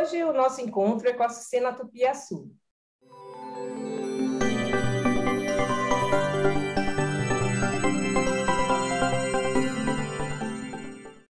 hoje o nosso encontro é com a Sucena Tupiaçu.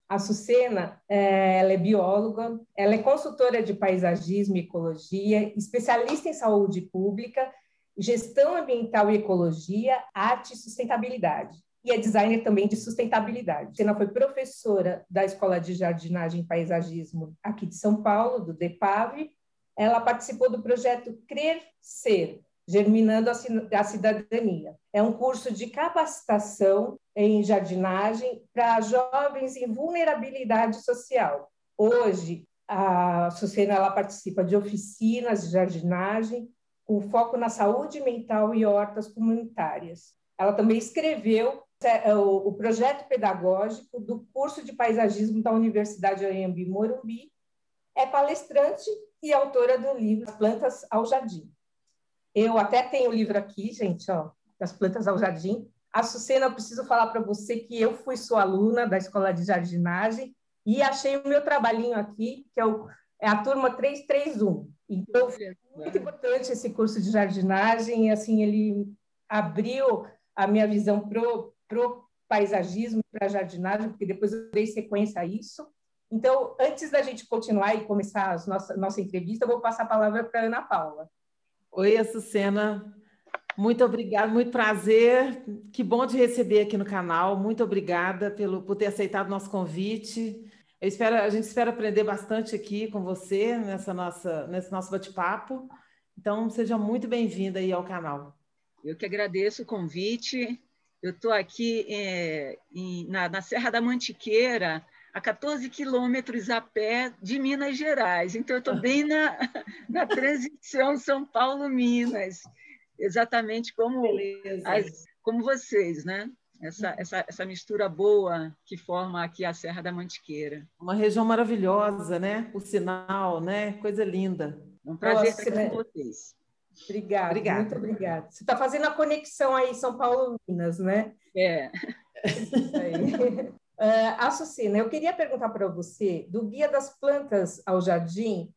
A Sucena, é, ela é bióloga, ela é consultora de paisagismo e ecologia, especialista em saúde pública, gestão ambiental e ecologia, arte e sustentabilidade. E é designer também de sustentabilidade. A Sucena foi professora da Escola de Jardinagem e Paisagismo aqui de São Paulo, do DEPAV. Ela participou do projeto Crer Ser, Germinando a Cidadania. É um curso de capacitação em jardinagem para jovens em vulnerabilidade social. Hoje, a Sucena ela participa de oficinas de jardinagem com foco na saúde mental e hortas comunitárias. Ela também escreveu o projeto pedagógico do curso de paisagismo da Universidade Anhembi Morumbi, é palestrante e autora do livro As Plantas ao Jardim. Eu até tenho o livro aqui, gente, ó, das plantas ao jardim. A Sucena, eu preciso falar para você que eu fui sua aluna da Escola de Jardinagem e achei o meu trabalhinho aqui, que é, o, é a turma 331. Então, foi muito importante esse curso de jardinagem, e assim, ele abriu a minha visão pro, pro paisagismo, para a jardinagem, porque depois eu dei sequência a isso. Então, antes da gente continuar e começar a nossa, nossa entrevista, eu vou passar a palavra para a Ana Paula. Oi, Açucena. Muito obrigada, muito prazer. Que bom te receber aqui no canal. Muito obrigada pelo, por ter aceitado o nosso convite. Eu espero, a gente espera aprender bastante aqui com você nessa nossa, nesse nosso bate-papo. Então, seja muito bem-vinda aí ao canal. Eu que agradeço o convite. Eu estou aqui é, em, na, na Serra da Mantiqueira, a 14 quilômetros a pé de Minas Gerais. Então, eu estou bem na, na transição São Paulo-Minas, exatamente como, as, como vocês, né? Essa, essa, essa mistura boa que forma aqui a Serra da Mantiqueira. Uma região maravilhosa, né? O sinal, né? Coisa linda. É um prazer Nossa, estar aqui com vocês. Obrigada, obrigada, muito obrigada. Você está fazendo a conexão aí São Paulo-Minas, né? É. Isso aí. Uh, eu queria perguntar para você, do Guia das Plantas ao Jardim,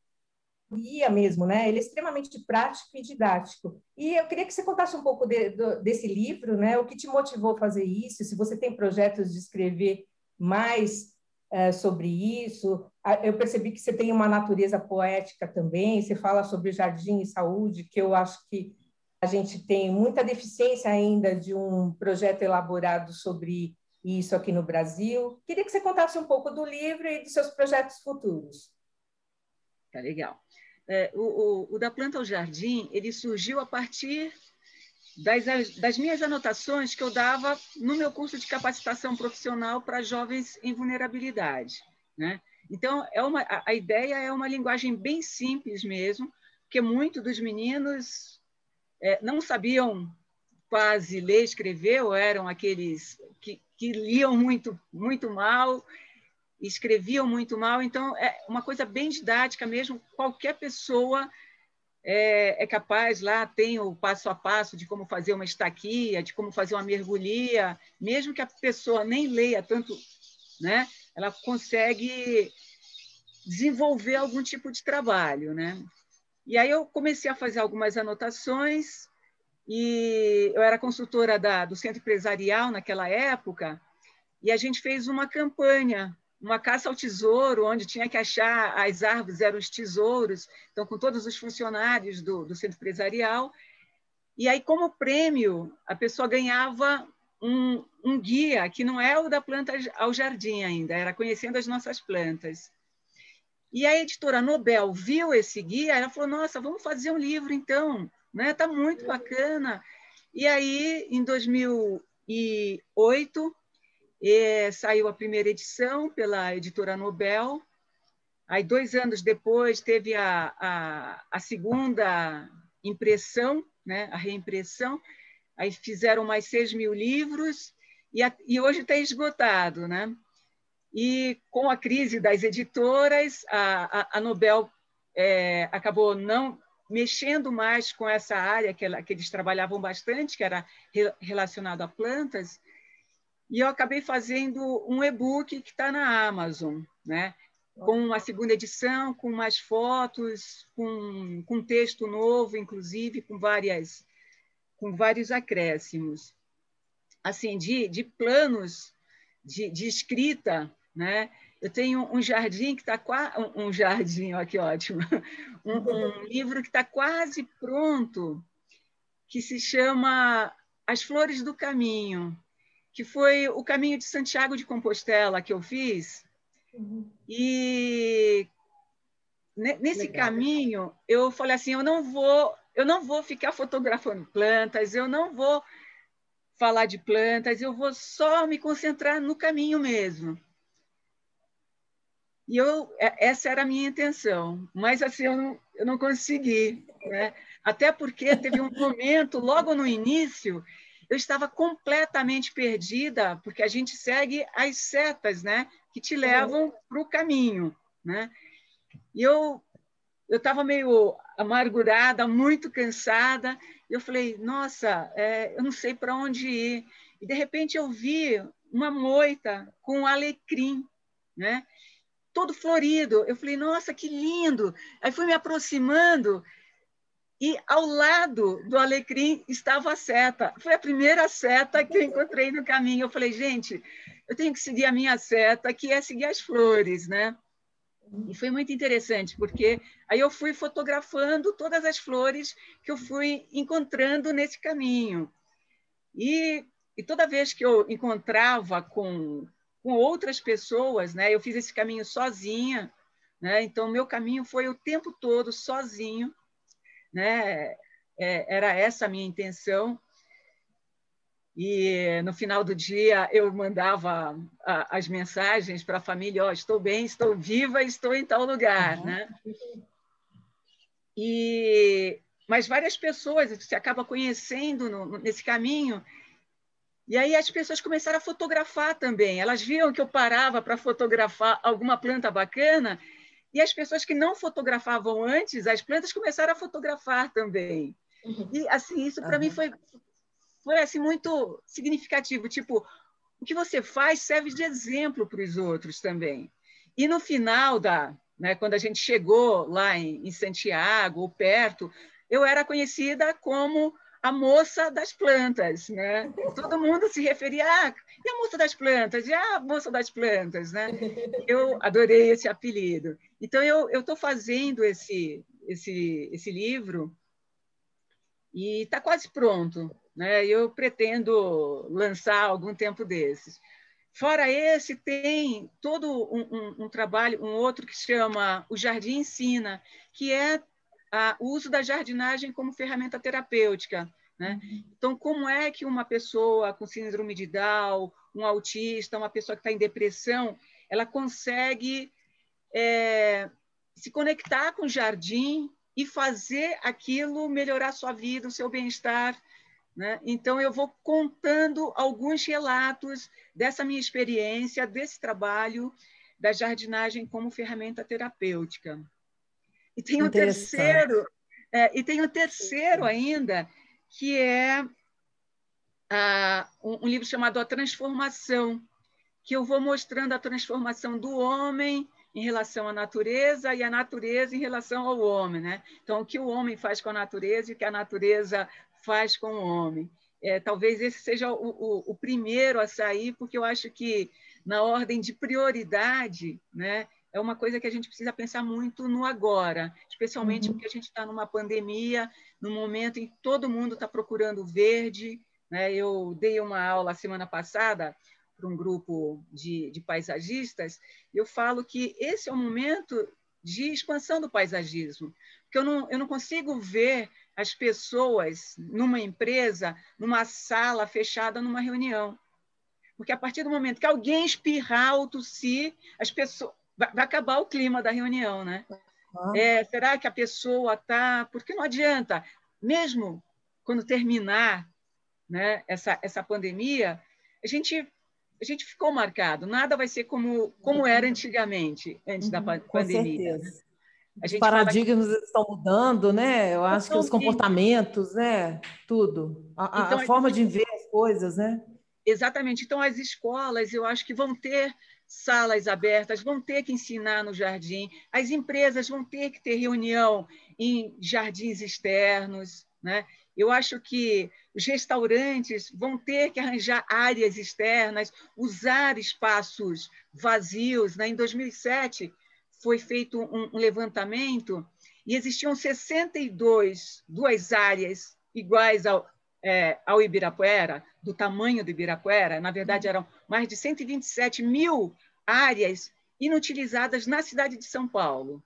guia mesmo, né? Ele é extremamente prático e didático. E eu queria que você contasse um pouco de, de, desse livro, né? O que te motivou a fazer isso? Se você tem projetos de escrever mais uh, sobre isso. Eu percebi que você tem uma natureza poética também. Você fala sobre jardim e saúde, que eu acho que a gente tem muita deficiência ainda de um projeto elaborado sobre isso aqui no Brasil. Queria que você contasse um pouco do livro e dos seus projetos futuros. Tá legal. É, o, o, o, da planta ao jardim ele surgiu a partir das, das minhas anotações que eu dava no meu curso de capacitação profissional para jovens em vulnerabilidade, né? Então é uma a, ideia é uma linguagem bem simples mesmo, porque muitos dos meninos é, não sabiam quase ler e escrever, ou eram aqueles que, que liam muito, muito mal, escreviam muito mal. Então, é uma coisa bem didática mesmo. Qualquer pessoa é, é, capaz, lá tem o passo a passo de como fazer uma estaquia, de como fazer uma mergulhia, mesmo que a pessoa nem leia tanto, né? ela consegue desenvolver algum tipo de trabalho. Né? E aí eu comecei a fazer algumas anotações, e eu era consultora da, do Centro Empresarial naquela época, e a gente fez uma campanha, uma caça ao tesouro, onde tinha que achar as árvores, eram os tesouros, então, com todos os funcionários do, do Centro Empresarial. E aí, como prêmio, a pessoa ganhava um, um guia, que não é o da planta ao jardim ainda, era conhecendo as nossas plantas. E a editora Nobel viu esse guia, ela falou: Nossa, vamos fazer um livro então né? Tá muito bacana. E aí, em 2008, é, saiu a primeira edição pela editora Nobel. Aí, dois anos depois, teve a, a, a segunda impressão, né? a reimpressão. Aí fizeram mais 6 mil livros e, a, e hoje está esgotado. Né? E com a crise das editoras, a, a, a Nobel é, acabou não mexendo mais com essa área que, ela, que eles trabalhavam bastante, que era re, relacionado a plantas, e eu acabei fazendo um e-book que está na Amazon, né? com a segunda edição, com mais fotos, com, com texto novo, inclusive, com várias com vários acréscimos. Assim, de, de planos de, de escrita, né? Eu tenho um jardim que está quase. Um jardim, olha que ótimo. Um, um livro que está quase pronto, que se chama As Flores do Caminho, que foi o caminho de Santiago de Compostela que eu fiz. Uhum. E nesse Legal. caminho eu falei assim, eu não vou, eu não vou ficar fotografando plantas, eu não vou falar de plantas, eu vou só me concentrar no caminho mesmo. E eu, é, essa era a minha intenção, mas assim eu não, eu não consegui, né? Até porque teve um momento logo no início eu estava completamente perdida, porque a gente segue as setas, né, que te levam para o caminho, né? E eu eu estava meio amargurada, muito cansada. E eu falei, nossa, é, eu não sei para onde ir. E de repente eu vi uma moita com um alecrim, né? Todo florido. Eu falei, nossa, que lindo! Aí fui me aproximando e ao lado do alecrim estava a seta. Foi a primeira seta que eu encontrei no caminho. Eu falei, gente, eu tenho que seguir a minha seta, que é seguir as flores, né? E foi muito interessante, porque aí eu fui fotografando todas as flores que eu fui encontrando nesse caminho. E, e toda vez que eu encontrava com, com outras pessoas, né, eu fiz esse caminho sozinha, né, então meu caminho foi o tempo todo sozinho, né, é, era essa a minha intenção e no final do dia eu mandava as mensagens para a família: oh, estou bem, estou viva, estou em tal lugar, uhum. né? E mas várias pessoas você acaba conhecendo no, nesse caminho. E aí as pessoas começaram a fotografar também. Elas viam que eu parava para fotografar alguma planta bacana e as pessoas que não fotografavam antes, as plantas começaram a fotografar também. Uhum. E assim, isso para uhum. mim foi foi assim muito significativo, tipo, o que você faz serve de exemplo para os outros também. E no final da, né, quando a gente chegou lá em, em Santiago, ou perto, eu era conhecida como a moça das plantas, né? Todo mundo se referia, ah, e a moça das plantas? E a moça das plantas, né? Eu adorei esse apelido. Então eu eu estou fazendo esse esse esse livro e está quase pronto né? Eu pretendo lançar algum tempo desses. Fora esse, tem todo um, um, um, trabalho, um outro que chama O Jardim Ensina, que é a, o uso da jardinagem como ferramenta terapêutica. Né? Então, como é que uma pessoa com síndrome de Down, um autista, uma pessoa que está em depressão, ela consegue é, se conectar com o jardim e fazer aquilo melhorar sua vida, o seu bem-estar, né? Então, eu vou contando alguns relatos dessa minha experiência, desse trabalho da jardinagem como ferramenta terapêutica. E tem um terceiro, é, e tem um terceiro ainda, que é um, um livro chamado A Transformação, que eu vou mostrando a transformação do homem em relação à natureza e a natureza em relação ao homem, né? Então, o que o homem faz com a natureza e o que a natureza faz com o homem. É, talvez esse seja o, o, o, primeiro a sair, porque eu acho que, na ordem de prioridade, né, é uma coisa que a gente precisa pensar muito no agora, especialmente uhum. porque a gente está numa pandemia, num momento em que todo mundo está procurando verde. Né? Eu dei uma aula semana passada para um grupo de, de paisagistas, e eu falo que esse é o momento de expansão do paisagismo, porque eu não, eu não consigo ver as pessoas numa empresa, numa sala fechada, numa reunião. Porque a partir do momento que alguém espirrar ou tossir, as pessoas vai, acabar o clima da reunião, né? Uhum. É, será que a pessoa está? Porque não adianta, mesmo quando terminar, né, essa essa pandemia, a gente a gente ficou marcado. Nada vai ser como como era antigamente, antes uhum, da pandemia. Com certeza os paradigmas que... estão mudando, né? Eu acho que os comportamentos, né? Tudo. A, então, a forma de ver as coisas, né? Exatamente. Então, as escolas, eu acho que vão ter salas abertas, vão ter que ensinar no jardim, as empresas vão ter que ter reunião em jardins externos. Né? Eu acho que os restaurantes vão ter que arranjar áreas externas, usar espaços vazios. Né? Em 2007, foi feito um levantamento e existiam 62 duas áreas iguais ao, é, ao Ibirapuera, do tamanho do Ibirapuera, na verdade eram mais de 127 mil áreas inutilizadas na cidade de São Paulo.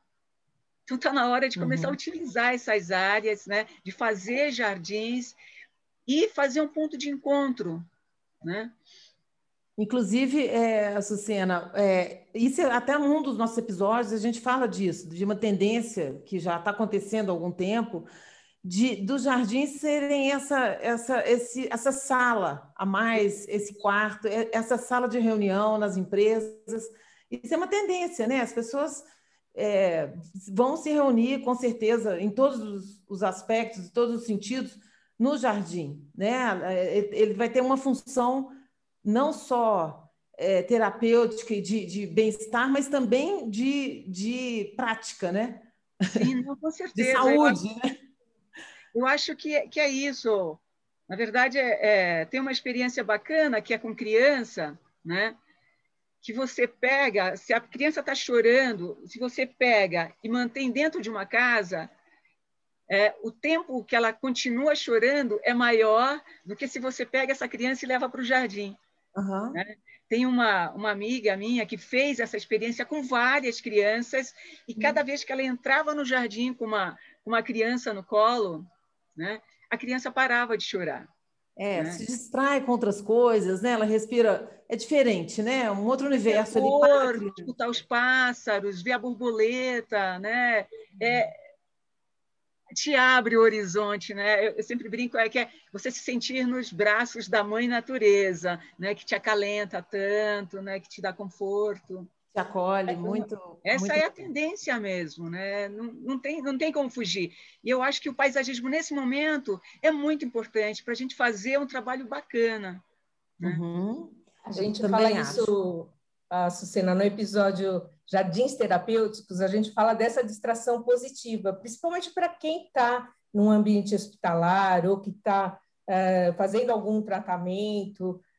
Então está na hora de começar uhum. a utilizar essas áreas, né? de fazer jardins e fazer um ponto de encontro. Né? Inclusive, é, Sucena, é, isso é até num dos nossos episódios a gente fala disso, de uma tendência que já está acontecendo há algum tempo, de dos jardins serem essa, essa, esse, essa sala a mais, esse quarto, essa sala de reunião nas empresas. Isso é uma tendência, né? As pessoas é, vão se reunir, com certeza, em todos os, os aspectos, em todos os sentidos, no jardim, né? É, ele vai ter uma função não só é, terapêutica e de, de bem-estar, mas também de, de prática, né? Sim, não, com certeza. De saúde, né? Eu acho que, que é isso. Na verdade, é, é, tem uma experiência bacana que é com criança, né? que você pega, se a criança está chorando, se você pega e mantém dentro de uma casa, é, o tempo que ela continua chorando é maior do que se você pega essa criança e leva para o jardim. Uhum. Né? Tem uma, uma amiga minha que fez essa experiência com várias crianças e cada uhum. vez que ela entrava no jardim com uma, uma criança no colo, né, a criança parava de chorar. É, né? se distrai com outras coisas, né? Ela respira, é diferente, né? Um outro universo é cor, escutar os pássaros, ver a borboleta, né? É, te abre o horizonte, né? Eu, sempre brinco é que é você se sentir nos braços da mãe natureza, né? Que te acalenta tanto, né? Que te dá conforto. Te acolhe muito. Essa muito é a tendência mesmo, né? Não, não, tem, não tem como fugir. E eu acho que o paisagismo nesse momento é muito importante para a gente fazer um trabalho bacana. Né? Uhum. A gente fala acho. isso, a Sucena, no episódio jardins terapêuticos, a gente fala dessa distração positiva, principalmente para quem está num ambiente hospitalar ou que está é, eh, fazendo algum tratamento, é,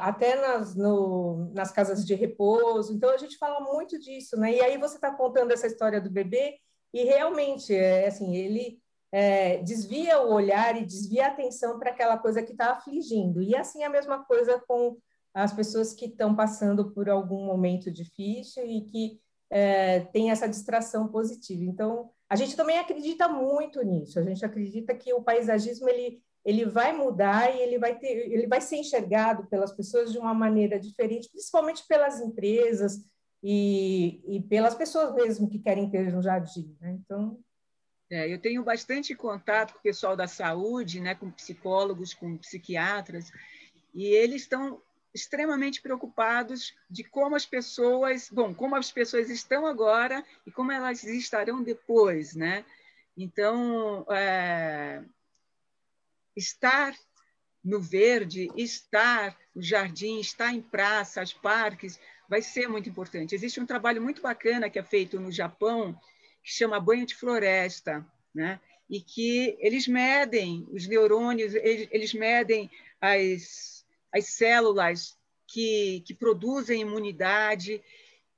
até nas, no, nas casas de repouso. Então, a gente fala muito disso, né? E aí você está contando essa história do bebê e realmente, é, assim, ele é, desvia o olhar e desvia a atenção para aquela coisa que está afligindo. E assim a mesma coisa com as pessoas que estão passando por algum momento difícil e que é, tem essa distração positiva. Então, a gente também acredita muito nisso. A gente acredita que o paisagismo ele, ele vai mudar e ele vai ter, ele vai ser enxergado pelas pessoas de uma maneira diferente, principalmente pelas empresas e, e pelas pessoas mesmo que querem ter um jardim. Né? Então, é, eu tenho bastante contato com o pessoal da saúde, né, com psicólogos, com psiquiatras, e eles estão extremamente preocupados de como as pessoas, bom, como as pessoas estão agora e como elas estarão depois, né? Então, é, estar no verde, estar no jardim, estar em praças, parques, vai ser muito importante. Existe um trabalho muito bacana que é feito no Japão, que chama banho de floresta, né? e que eles medem os neurônios, eles, medem as as células que, que produzem imunidade,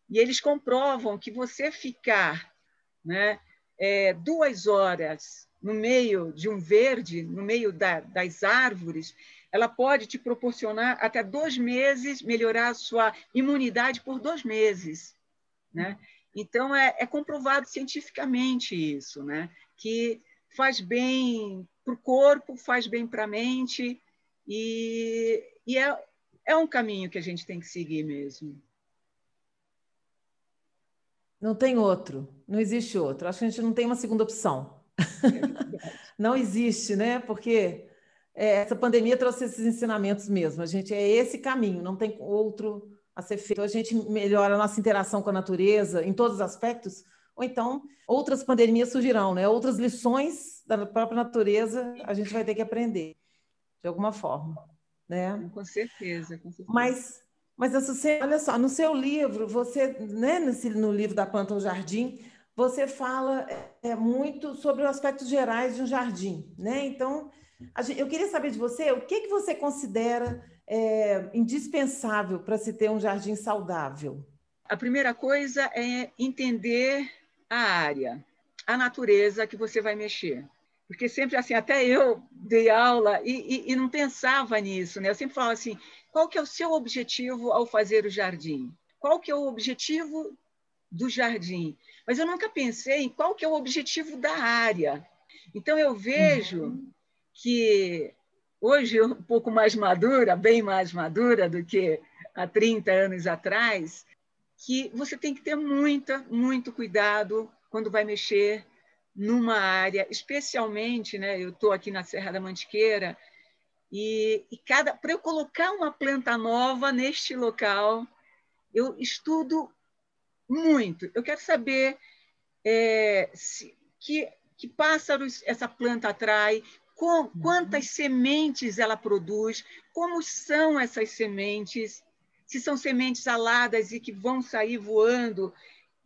e eles comprovam que você ficar né, é, duas horas no meio de um verde, no meio da, das árvores, ela pode te proporcionar até dois meses, melhorar a sua imunidade por dois meses. Né? Então, é, é comprovado cientificamente isso, né? que faz bem para o corpo, faz bem para a mente, e, e é, é um caminho que a gente tem que seguir mesmo. Não tem outro, não existe outro. Acho que a gente não tem uma segunda opção. É não existe, né? Porque é, essa pandemia trouxe esses ensinamentos mesmo. A gente é esse caminho, não tem outro a ser feito. A gente melhora a nossa interação com a natureza em todos os aspectos, ou então outras pandemias surgirão, né? Outras lições da própria natureza a gente vai ter que aprender de alguma forma, né? Com certeza, com certeza. Mas, Mas, Açucena, olha só, no seu livro, você, né, nesse, no livro da Planta ao Jardim, você fala é, muito sobre os aspectos gerais de um jardim, né? Então, eu queria saber de você o que, que você considera é, indispensável para se ter um jardim saudável. A primeira coisa é entender a área, a natureza que você vai mexer. Porque sempre assim, até eu dei aula e, e, e não pensava nisso, né? Eu sempre falava assim, qual que é o seu objetivo ao fazer o jardim? Qual que é o objetivo do jardim? Mas eu nunca pensei em qual que é o objetivo da área. Então eu vejo uhum. que hoje um pouco mais madura, bem mais madura do que há 30 anos atrás, que você tem que ter muita, muito cuidado quando vai mexer numa área, especialmente, né, eu estou aqui na Serra da Mantiqueira, e, e cada para eu colocar uma planta nova neste local, eu estudo muito. Eu quero saber é, se, que, que pássaros essa planta atrai, com, quantas uhum. sementes ela produz, como são essas sementes, se são sementes aladas e que vão sair voando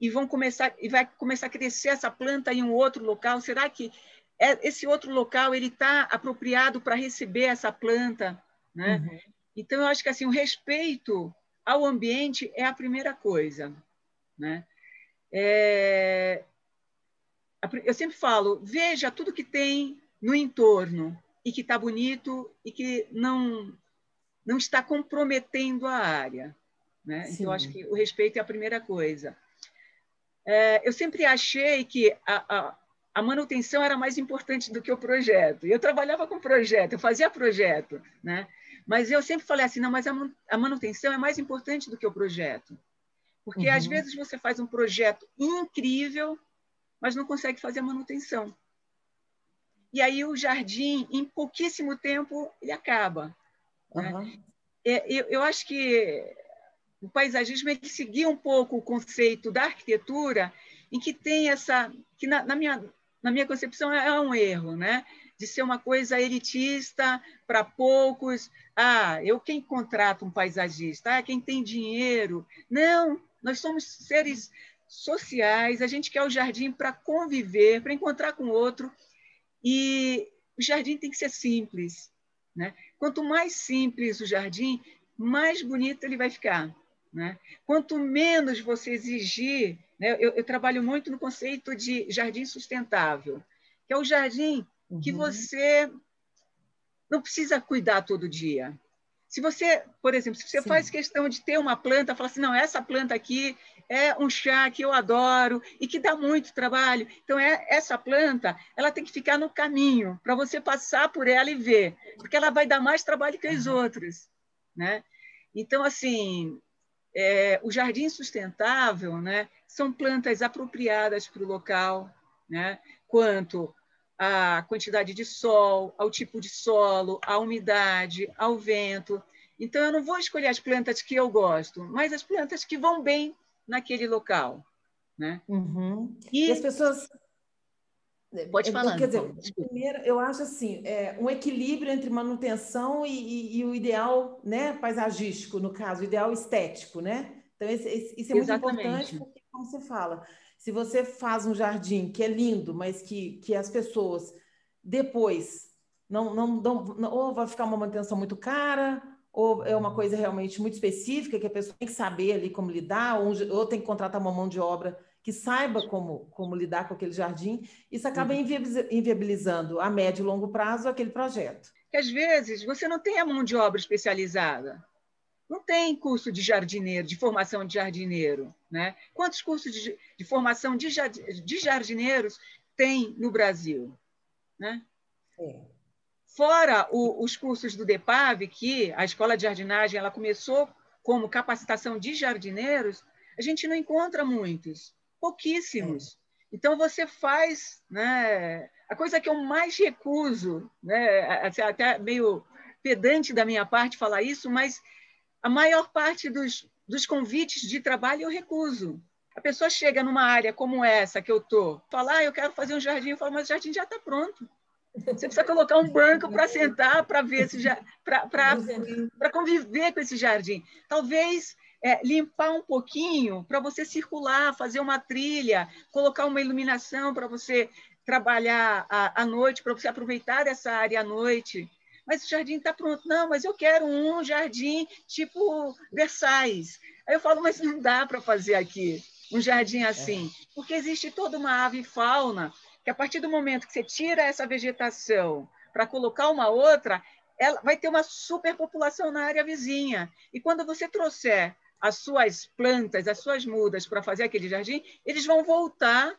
e vão começar e vai começar a crescer essa planta em um outro local. Será que é, esse outro local ele está apropriado para receber essa planta, né? Uhum. Então eu acho que assim o respeito ao ambiente é a primeira coisa, né? É... Eu sempre falo, veja tudo que tem no entorno e que está bonito e que não não está comprometendo a área, né? Então eu acho que o respeito é a primeira coisa. É, eu sempre achei que a, a a manutenção era mais importante do que o projeto. Eu trabalhava com projeto, eu fazia projeto, né? Mas eu sempre falei assim, não, mas a manutenção é mais importante do que o projeto. Porque uhum. às vezes você faz um projeto incrível, mas não consegue fazer a manutenção. E aí o jardim, em pouquíssimo tempo, ele acaba. Uhum. Né? Eu, eu acho que o paisagismo ele seguia um pouco o conceito da arquitetura, em que tem essa, que na, na minha na minha concepção, é um erro, né? De ser uma coisa elitista para poucos. Ah, eu quem contrata um paisagista? Ah, quem tem dinheiro? Não, nós somos seres sociais, a gente quer o jardim para conviver, para encontrar com o outro. E o jardim tem que ser simples. Né? Quanto mais simples o jardim, mais bonito ele vai ficar. Né? Quanto menos você exigir né? Eu, eu, trabalho muito no conceito de jardim sustentável, que é o jardim uhum. que você não precisa cuidar todo dia. Se você, por exemplo, se você Sim. faz questão de ter uma planta, fala assim, não, essa planta aqui é um chá que eu adoro e que dá muito trabalho. Então, é, essa planta, ela tem que ficar no caminho para você passar por ela e ver, porque ela vai dar mais trabalho que as uhum. outras, né? Então, assim, é, o jardim sustentável, né, são plantas apropriadas para o local, né, quanto à quantidade de sol, ao tipo de solo, à umidade, ao vento. Então, eu não vou escolher as plantas que eu gosto, mas as plantas que vão bem naquele local. Né? Uhum. E, e as pessoas Pode falar. Quer dizer, primeiro, eu acho assim, é, um equilíbrio entre manutenção e, e, e, o ideal né, paisagístico, no caso, o ideal estético, né? Então, esse, isso é muito Exatamente. importante, porque, como você fala, se você faz um jardim que é lindo, mas que, que as pessoas depois não, não, não, ou vai ficar uma manutenção muito cara, ou é uma coisa realmente muito específica que a pessoa tem que saber ali como lidar, ou, ou tem que contratar uma mão de obra que saiba como, como lidar com aquele jardim, isso acaba uhum. inviabilizando a médio e longo prazo aquele projeto. Que às vezes você não tem a mão de obra especializada. Não tem curso de jardineiro, de formação de jardineiro. Né? Quantos cursos de, de formação de, de jardineiros tem no Brasil? Né? É. Fora o, os cursos do DEPAV, que a Escola de Jardinagem ela começou como capacitação de jardineiros, a gente não encontra muitos pouquíssimos. É. Então você faz, né? A coisa que eu mais recuso, né? Até meio pedante da minha parte falar isso, mas a maior parte dos, dos convites de trabalho eu recuso. A pessoa chega numa área como essa que eu estou, fala, ah, eu quero fazer um jardim, eu falo, mas o jardim já está pronto. Você precisa colocar um banco para sentar, para ver se para conviver com esse jardim. Talvez é, limpar um pouquinho para você circular, fazer uma trilha, colocar uma iluminação para você trabalhar à, à noite, para você aproveitar essa área à noite. Mas o jardim está pronto. Não, mas eu quero um jardim tipo Versailles. Aí eu falo, mas não dá para fazer aqui um jardim assim, é. porque existe toda uma ave fauna que a partir do momento que você tira essa vegetação para colocar uma outra, ela vai ter uma superpopulação na área vizinha. E quando você trouxer as suas plantas, as suas mudas para fazer aquele jardim, eles vão voltar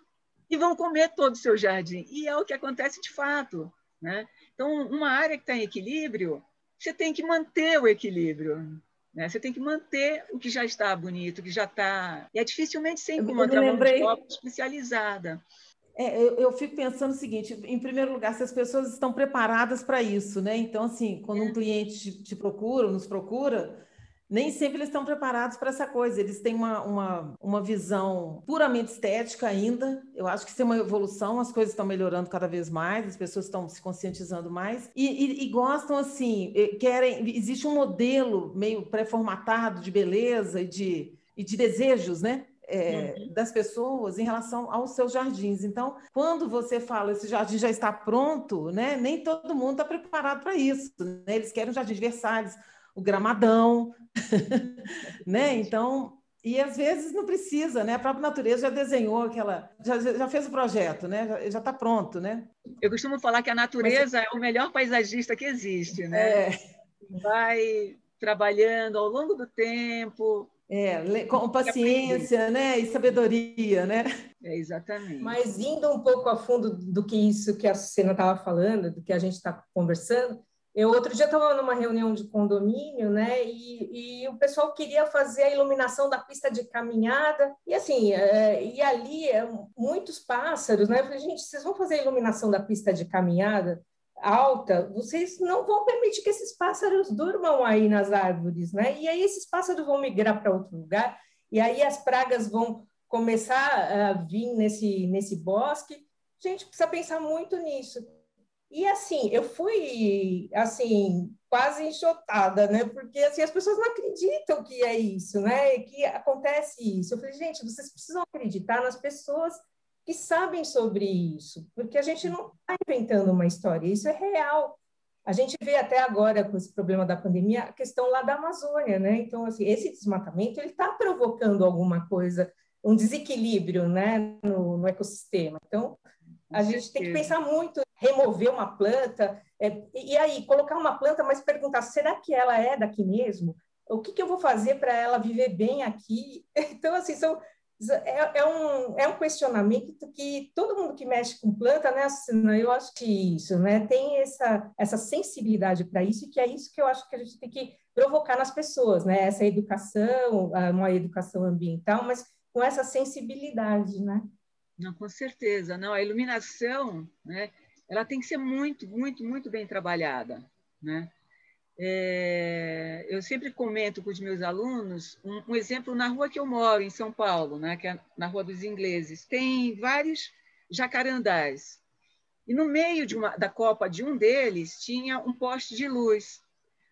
e vão comer todo o seu jardim. E é o que acontece de fato. Né? Então, uma área que está em equilíbrio, você tem que manter o equilíbrio. Né? Você tem que manter o que já está bonito, o que já está. E é dificilmente você encontra uma lembrei... mão de obra especializada. É, eu, eu, fico pensando o seguinte: em primeiro lugar, se as pessoas estão preparadas para isso, né? Então, assim, quando um é. cliente te, te procura, nos procura, nem sempre eles estão preparados para essa coisa. Eles têm uma, uma, uma visão puramente estética ainda. Eu acho que isso é uma evolução, as coisas estão melhorando cada vez mais, as pessoas estão se conscientizando mais e, e, e gostam assim, querem. Existe um modelo meio pré-formatado de beleza e de, e de desejos, né? É, uhum. das pessoas em relação aos seus jardins. Então, quando você fala esse jardim já está pronto, né? Nem todo mundo está preparado para isso. Né? Eles querem um jardim de Versalhes, o gramadão, né? Então, e às vezes não precisa, né? A própria natureza já desenhou aquela, já, já fez o projeto, né? Já está pronto, né? Eu costumo falar que a natureza Mas... é o melhor paisagista que existe, né? É. Vai trabalhando ao longo do tempo. É, com paciência, né? E sabedoria, né? É, exatamente. Mas indo um pouco a fundo do que isso que a Cena estava falando, do que a gente está conversando, eu outro dia estava numa reunião de condomínio, né? E, e, o pessoal queria fazer a iluminação da pista de caminhada e assim, é, e ali é, muitos pássaros, né? Eu falei, gente, vocês vão fazer a iluminação da pista de caminhada alta, vocês não vão permitir que esses pássaros durmam aí nas árvores, né? E aí esses pássaros vão migrar para outro lugar e aí as pragas vão começar a vir nesse nesse bosque. Gente, precisa pensar muito nisso. E assim, eu fui assim, quase enxotada, né? Porque assim, as pessoas não acreditam que é isso, né? Que acontece isso. Eu falei, gente, vocês precisam acreditar nas pessoas que sabem sobre isso, porque a gente não está inventando uma história, isso é real. A gente vê até agora com esse problema da pandemia a questão lá da Amazônia, né? Então, assim, esse desmatamento ele está provocando alguma coisa, um desequilíbrio, né, no, no ecossistema. Então, a gente tem que pensar muito, remover uma planta, é, e aí colocar uma planta, mas perguntar, será que ela é daqui mesmo? O que, que eu vou fazer para ela viver bem aqui? Então, assim, são, é, é, um, é um questionamento que todo mundo que mexe com planta, né, assim, eu acho que isso, né, tem essa, essa sensibilidade para isso, e que é isso que eu acho que a gente tem que provocar nas pessoas, né, essa educação, uma educação ambiental, mas com essa sensibilidade, né? Não, com certeza. Não, a iluminação, né, ela tem que ser muito, muito, muito bem trabalhada, né? É, eu sempre comento com os meus alunos um, um, exemplo na rua que eu moro, em São Paulo, né, que é na Rua dos Ingleses. Tem vários jacarandás. E no meio uma, da copa de um deles tinha um poste de luz.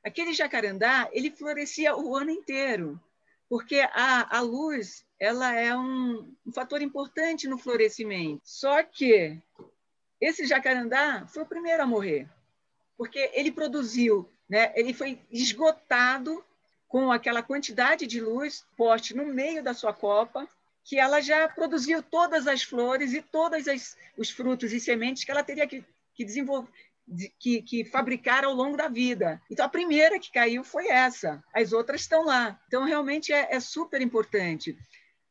Aquele jacarandá, ele florescia o ano inteiro, porque a, a luz ela é um, um fator importante no florescimento. Só que esse jacarandá foi o primeiro a morrer, porque ele produziu, né, ele foi esgotado com aquela quantidade de luz poste no meio da sua copa, que ela já produziu todas as flores e todos os frutos e sementes que ela teria que, que desenvolver, que, que fabricar ao longo da vida. Então, a primeira que caiu foi essa, as outras estão lá. Então, realmente é, é super importante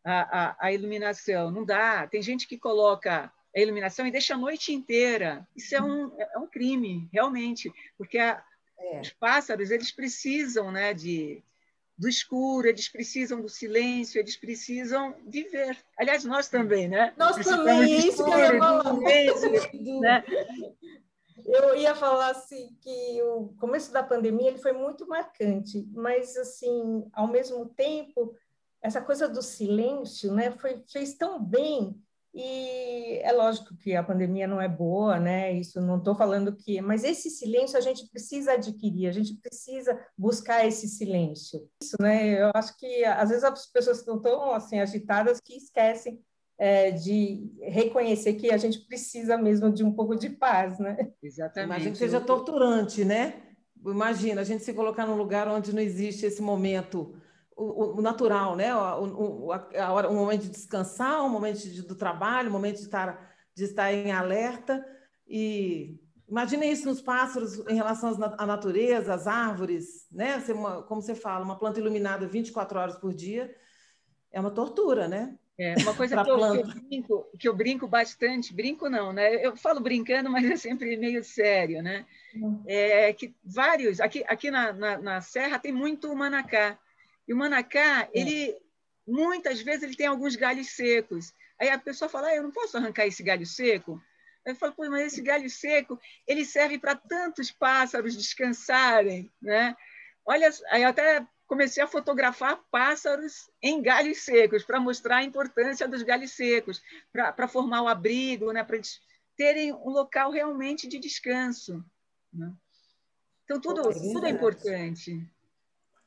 a, a, a iluminação. Não dá. Tem gente que coloca a iluminação e deixa a noite inteira. Isso é um, é um crime, realmente, porque a, é. os pássaros eles precisam né, de, do escuro, eles precisam do silêncio, eles precisam viver. Aliás, nós também, né? Nós também, isso que eu ia falar. Silêncio, né? Eu ia falar assim que o começo da pandemia ele foi muito marcante, mas assim, ao mesmo tempo, essa coisa do silêncio, né, foi, fez tão bem E é lógico que a pandemia não é boa, né? Isso não estou falando que, mas esse silêncio a gente precisa adquirir, a gente precisa buscar esse silêncio. Isso, né? Eu acho que às vezes as pessoas estão tão assim agitadas que esquecem é, de reconhecer que a gente precisa mesmo de um pouco de paz, né? Exatamente. Imagina que seja torturante, né? Imagina a gente se colocar num lugar onde não existe esse momento o, o, natural, né? O, o, a hora, um momento de descansar, um momento de, do trabalho, um momento de estar, de estar em alerta. E imagine isso nos pássaros em relação à natureza, às árvores, né? Uma, como você fala, uma planta iluminada 24 horas por dia é uma tortura, né? É, uma coisa que eu, que eu, brinco, que eu brinco bastante, brinco não, né? Eu falo brincando, mas é sempre meio sério, né? Uhum. É que vários, aqui, aqui na, na, na Serra tem muito manacá. E o manacá, é. ele muitas vezes ele tem alguns galhos secos. Aí a pessoa fala, ah, eu não posso arrancar esse galho seco. Aí eu falo, pô, mas esse galho seco, ele serve para tantos pássaros descansarem, né? Olha, aí eu até comecei a fotografar pássaros em galhos secos, para mostrar a importância dos galhos secos, para formar o abrigo, né? para eles terem um local realmente de descanso. Né? Então, tudo, tudo é importante.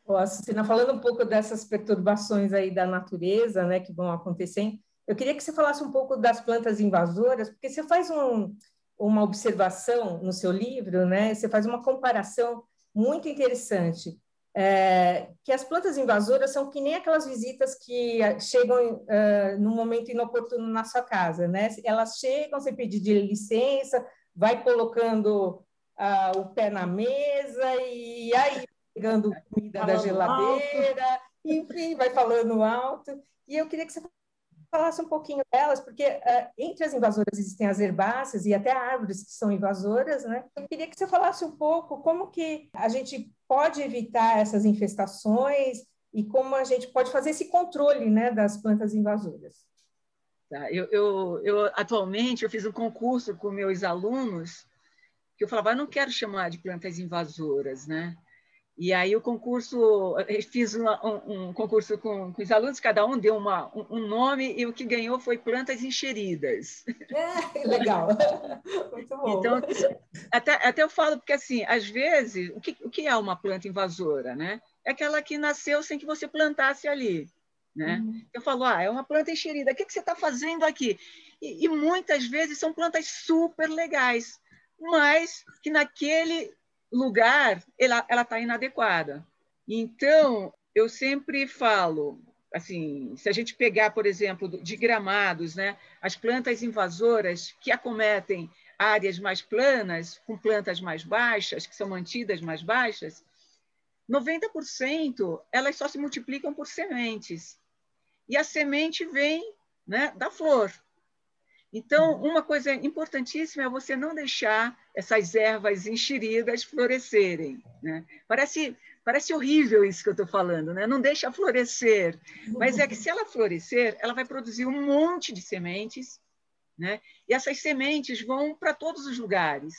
Cristina, falando um pouco dessas perturbações aí da natureza, né, que vão acontecendo, eu queria que você falasse um pouco das plantas invasoras, porque você faz um, uma observação no seu livro, né, você faz uma comparação muito interessante, é, que as plantas invasoras são que nem aquelas visitas que chegam uh, num momento inoportuno na sua casa, né? Elas chegam sem pedir de licença, vai colocando uh, o pé na mesa e aí pegando comida falando da geladeira, alto. enfim, vai falando alto. E eu queria que você falasse um pouquinho delas, porque uh, entre as invasoras existem as herbáceas e até árvores que são invasoras, né? Eu queria que você falasse um pouco como que a gente pode evitar essas infestações e como a gente pode fazer esse controle, né, das plantas invasoras. Tá, eu, eu, eu atualmente eu fiz um concurso com meus alunos que eu falava, eu não quero chamar de plantas invasoras, né? E aí o concurso, fiz uma, um, um, concurso com, com, os alunos, cada um deu uma, um, um, nome e o que ganhou foi plantas encheridas. É, legal, muito bom. Então, até, até eu falo, porque assim, às vezes, o que, o que é uma planta invasora? Né? É aquela que nasceu sem que você plantasse ali. Né? Uhum. Eu falo, ah, é uma planta encherida, o que, que você está fazendo aqui? E, e muitas vezes são plantas super legais, mas que naquele lugar ela está inadequada. Então, eu sempre falo, assim, se a gente pegar, por exemplo, de gramados, né, as plantas invasoras que acometem áreas mais planas, com plantas mais baixas, que são mantidas mais baixas, 90% elas só se multiplicam por sementes. E a semente vem né, da flor. Então, uma coisa importantíssima é você não deixar essas ervas enxeridas florescerem. Né? Parece, parece horrível isso que eu estou falando, né? não deixa florescer. Mas é que se ela florescer, ela vai produzir um monte de sementes, né? e essas sementes vão para todos os lugares.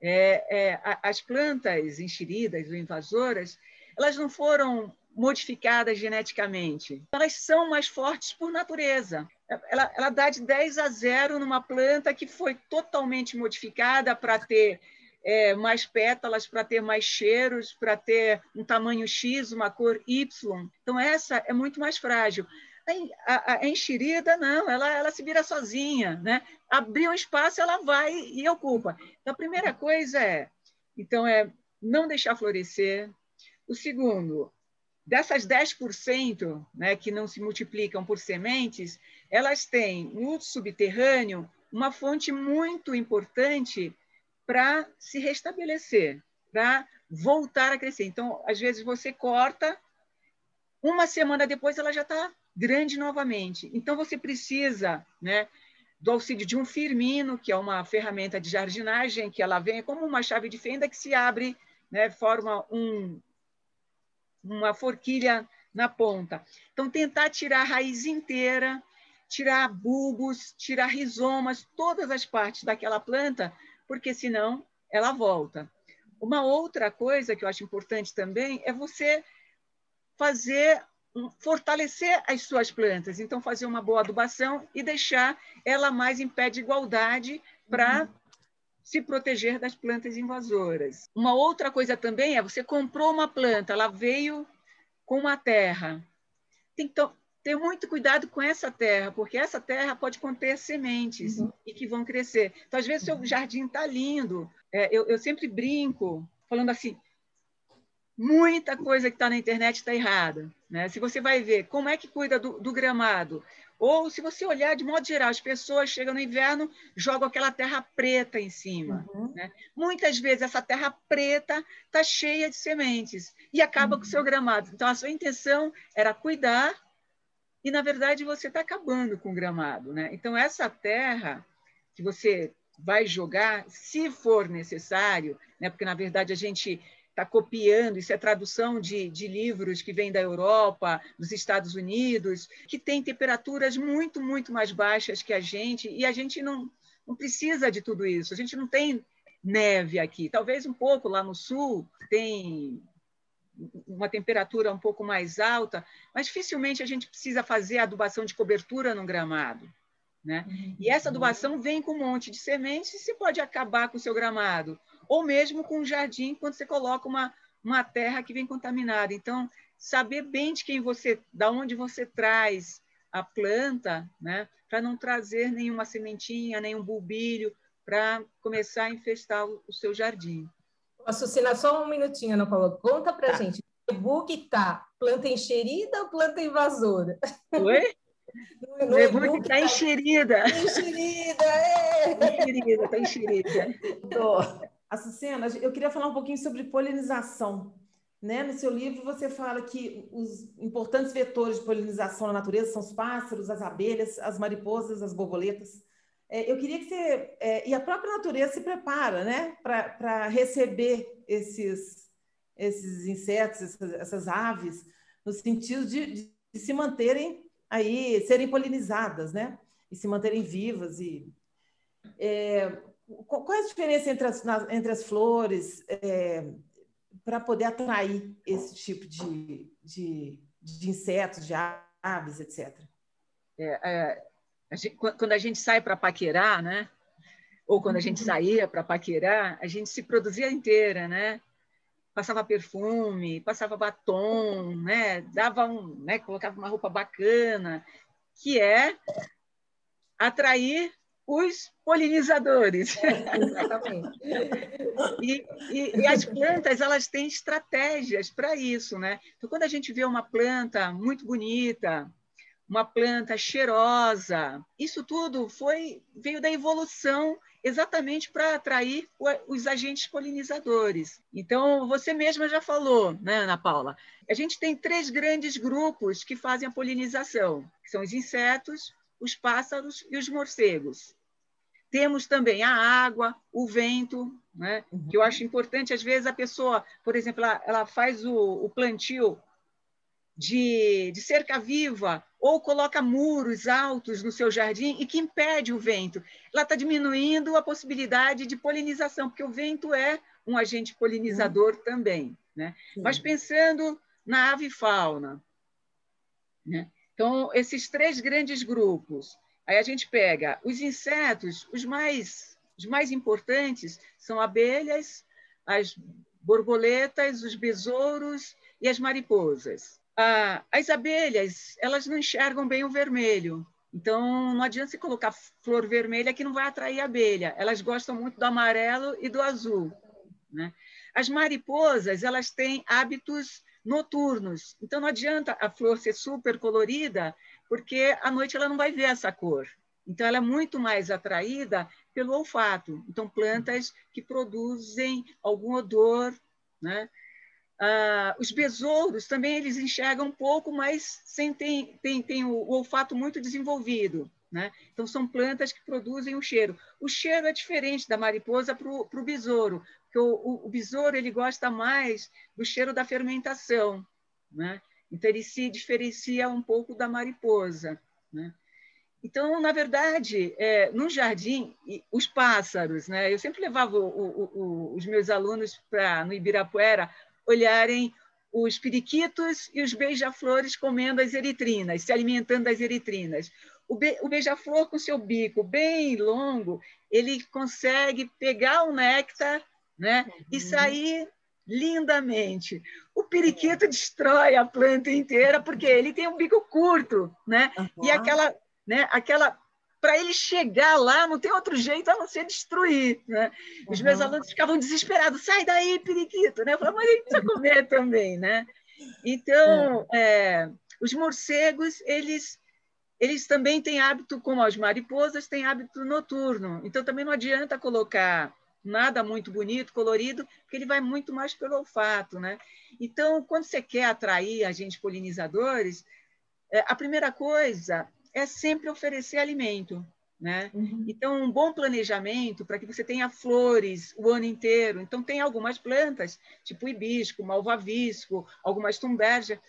É, é, as plantas enxeridas ou invasoras, elas não foram modificadas geneticamente. Elas são mais fortes por natureza. Ela, ela dá de 10 a 0 numa planta que foi totalmente modificada para ter é, mais pétalas, para ter mais cheiros, para ter um tamanho X, uma cor Y. Então, essa é muito mais frágil. A, a, a enxerida, não, ela, ela se vira sozinha. Né? Abrir um espaço, ela vai e ocupa. Então, a primeira coisa é, então, é não deixar florescer. O segundo, Dessas 10% né, que não se multiplicam por sementes, elas têm no subterrâneo uma fonte muito importante para se restabelecer, para voltar a crescer. Então, às vezes, você corta, uma semana depois ela já está grande novamente. Então, você precisa né, do auxílio de um firmino, que é uma ferramenta de jardinagem, que ela vem como uma chave de fenda que se abre, né, forma um, uma forquilha na ponta. Então, tentar tirar a raiz inteira, tirar bulbos, tirar rizomas, todas as partes daquela planta, porque senão ela volta. Uma outra coisa que eu acho importante também é você fazer fortalecer as suas plantas, então fazer uma boa adubação e deixar ela mais em pé de igualdade para uhum. se proteger das plantas invasoras. Uma outra coisa também é você comprou uma planta, ela veio com uma terra. Que ter muito cuidado com essa terra, porque essa terra pode conter sementes uhum. e que vão crescer. Então, às vezes, o seu uhum. jardim está lindo. É, eu, eu sempre brinco, falando assim, muita coisa que está na internet está errada. Né? Se você vai ver como é que cuida do, do, gramado, ou se você olhar de modo geral, as pessoas chegam no inverno, jogam aquela terra preta em cima. Uhum. Né? Muitas vezes essa terra preta está cheia de sementes e acaba uhum. com o seu gramado. Então, a sua intenção era cuidar e, na verdade, você está acabando com o gramado. Né? Então, essa terra que você vai jogar, se for necessário, né? porque, na verdade, a gente está copiando, isso é tradução de, de livros que vêm da Europa, dos Estados Unidos, que tem temperaturas muito, muito mais baixas que a gente, e a gente não, não precisa de tudo isso. A gente não tem neve aqui. Talvez um pouco lá no sul tem uma temperatura um pouco mais alta, mas dificilmente a gente precisa fazer adubação de cobertura no gramado. Né? E essa adubação vem com um monte de sementes e se pode acabar com o seu gramado ou mesmo com um jardim, quando você coloca uma, uma terra que vem contaminada. Então, saber bem de quem você, da onde você traz a planta, né, para não trazer nenhuma sementinha, nenhum bulbilho, para começar a infestar o, o seu jardim. Açucina, só um minutinho, Ana Paula. Conta para tá. gente, o e-book tá planta enxerida ou planta invasora? Oi? No, no e-book está tá enxerida. Enxerida, é! Enxerida, está enxerida. Açucena, eu queria falar um pouquinho sobre polinização. Né? No seu livro, você fala que os importantes vetores de polinização na natureza são os pássaros, as abelhas, as mariposas, as borboletas. É, eu queria que você. É, e a própria natureza se prepara né? para receber esses, esses insetos, essas, essas aves, no sentido de, de, se manterem aí, serem polinizadas, né? E se manterem vivas. E, é, qual é a diferença entre as, entre as flores é, para poder atrair esse tipo de, de, de insetos, de aves, etc? É, é, a gente, quando a gente sai para paquerar, né? ou quando a gente uhum. saía para paquerar, a gente se produzia inteira, né? Passava perfume, passava batom, né? Dava um, né? Colocava uma roupa bacana, que é atrair os polinizadores. exatamente. e, e, e, as plantas elas têm estratégias para isso, né? Então, quando a gente vê uma planta muito bonita, uma planta cheirosa, isso tudo foi veio da evolução exatamente para atrair os agentes polinizadores. Então, você mesma já falou, né, Ana Paula? A gente tem três grandes grupos que fazem a polinização, são os insetos, os pássaros e os morcegos. Temos também a água, o vento, né? Uhum. que eu acho importante. Às vezes a pessoa, por exemplo, ela, ela faz o, o plantio de, de, cerca viva ou coloca muros altos no seu jardim e que impede o vento. Ela está diminuindo a possibilidade de polinização, porque o vento é um agente polinizador uhum. também. Né? Mas pensando na ave fauna, né? Então, esses três grandes grupos. Aí a gente pega os insetos, os mais, os mais importantes são abelhas, as borboletas, os besouros e as mariposas. Ah, as abelhas, elas não enxergam bem o vermelho. Então, não adianta você colocar flor vermelha que não vai atrair abelha. Elas gostam muito do amarelo e do azul. Né? As mariposas, elas têm hábitos noturnos. Então não adianta a flor ser super colorida, porque à noite ela não vai ver essa cor. Então ela é muito mais atraída pelo olfato. Então plantas que produzem algum odor, né? Ah, os besouros também eles enxergam um pouco, mas sem tem, tem, tem o, o olfato muito desenvolvido. Né? Então, são plantas que produzem o cheiro. O cheiro é diferente da mariposa para o besouro, porque o, o, o, besouro ele gosta mais do cheiro da fermentação. Né? Então, ele se diferencia um pouco da mariposa. Né? Então, na verdade, é, no jardim, os pássaros, né? eu sempre levava o, os meus alunos para no Ibirapuera olharem os periquitos e os beija-flores comendo as eritrinas, se alimentando das eritrinas. O, be o beija-flor, com seu bico bem longo, ele consegue pegar o néctar né, uhum. e sair lindamente. O periquito destrói a planta inteira porque ele tem um bico curto, né? Uhum. E aquela, né, aquela para ele chegar lá, não tem outro jeito a não ser destruir. Né? Os uhum. meus alunos ficavam desesperados, sai daí, periquito. Né? Eu falava, mas ele precisa comer também. Né? Então, é. É, os morcegos, eles, eles também têm hábito, como as mariposas, têm hábito noturno. Então, também não adianta colocar nada muito bonito, colorido, porque ele vai muito mais pelo olfato. Né? Então, quando você quer atrair agentes polinizadores, é, a primeira coisa é sempre oferecer alimento. Né? Uhum. Então, um bom planejamento para que você tenha flores o ano inteiro. Então, tem algumas plantas, tipo hibisco, malvavisco, algumas tumberjas,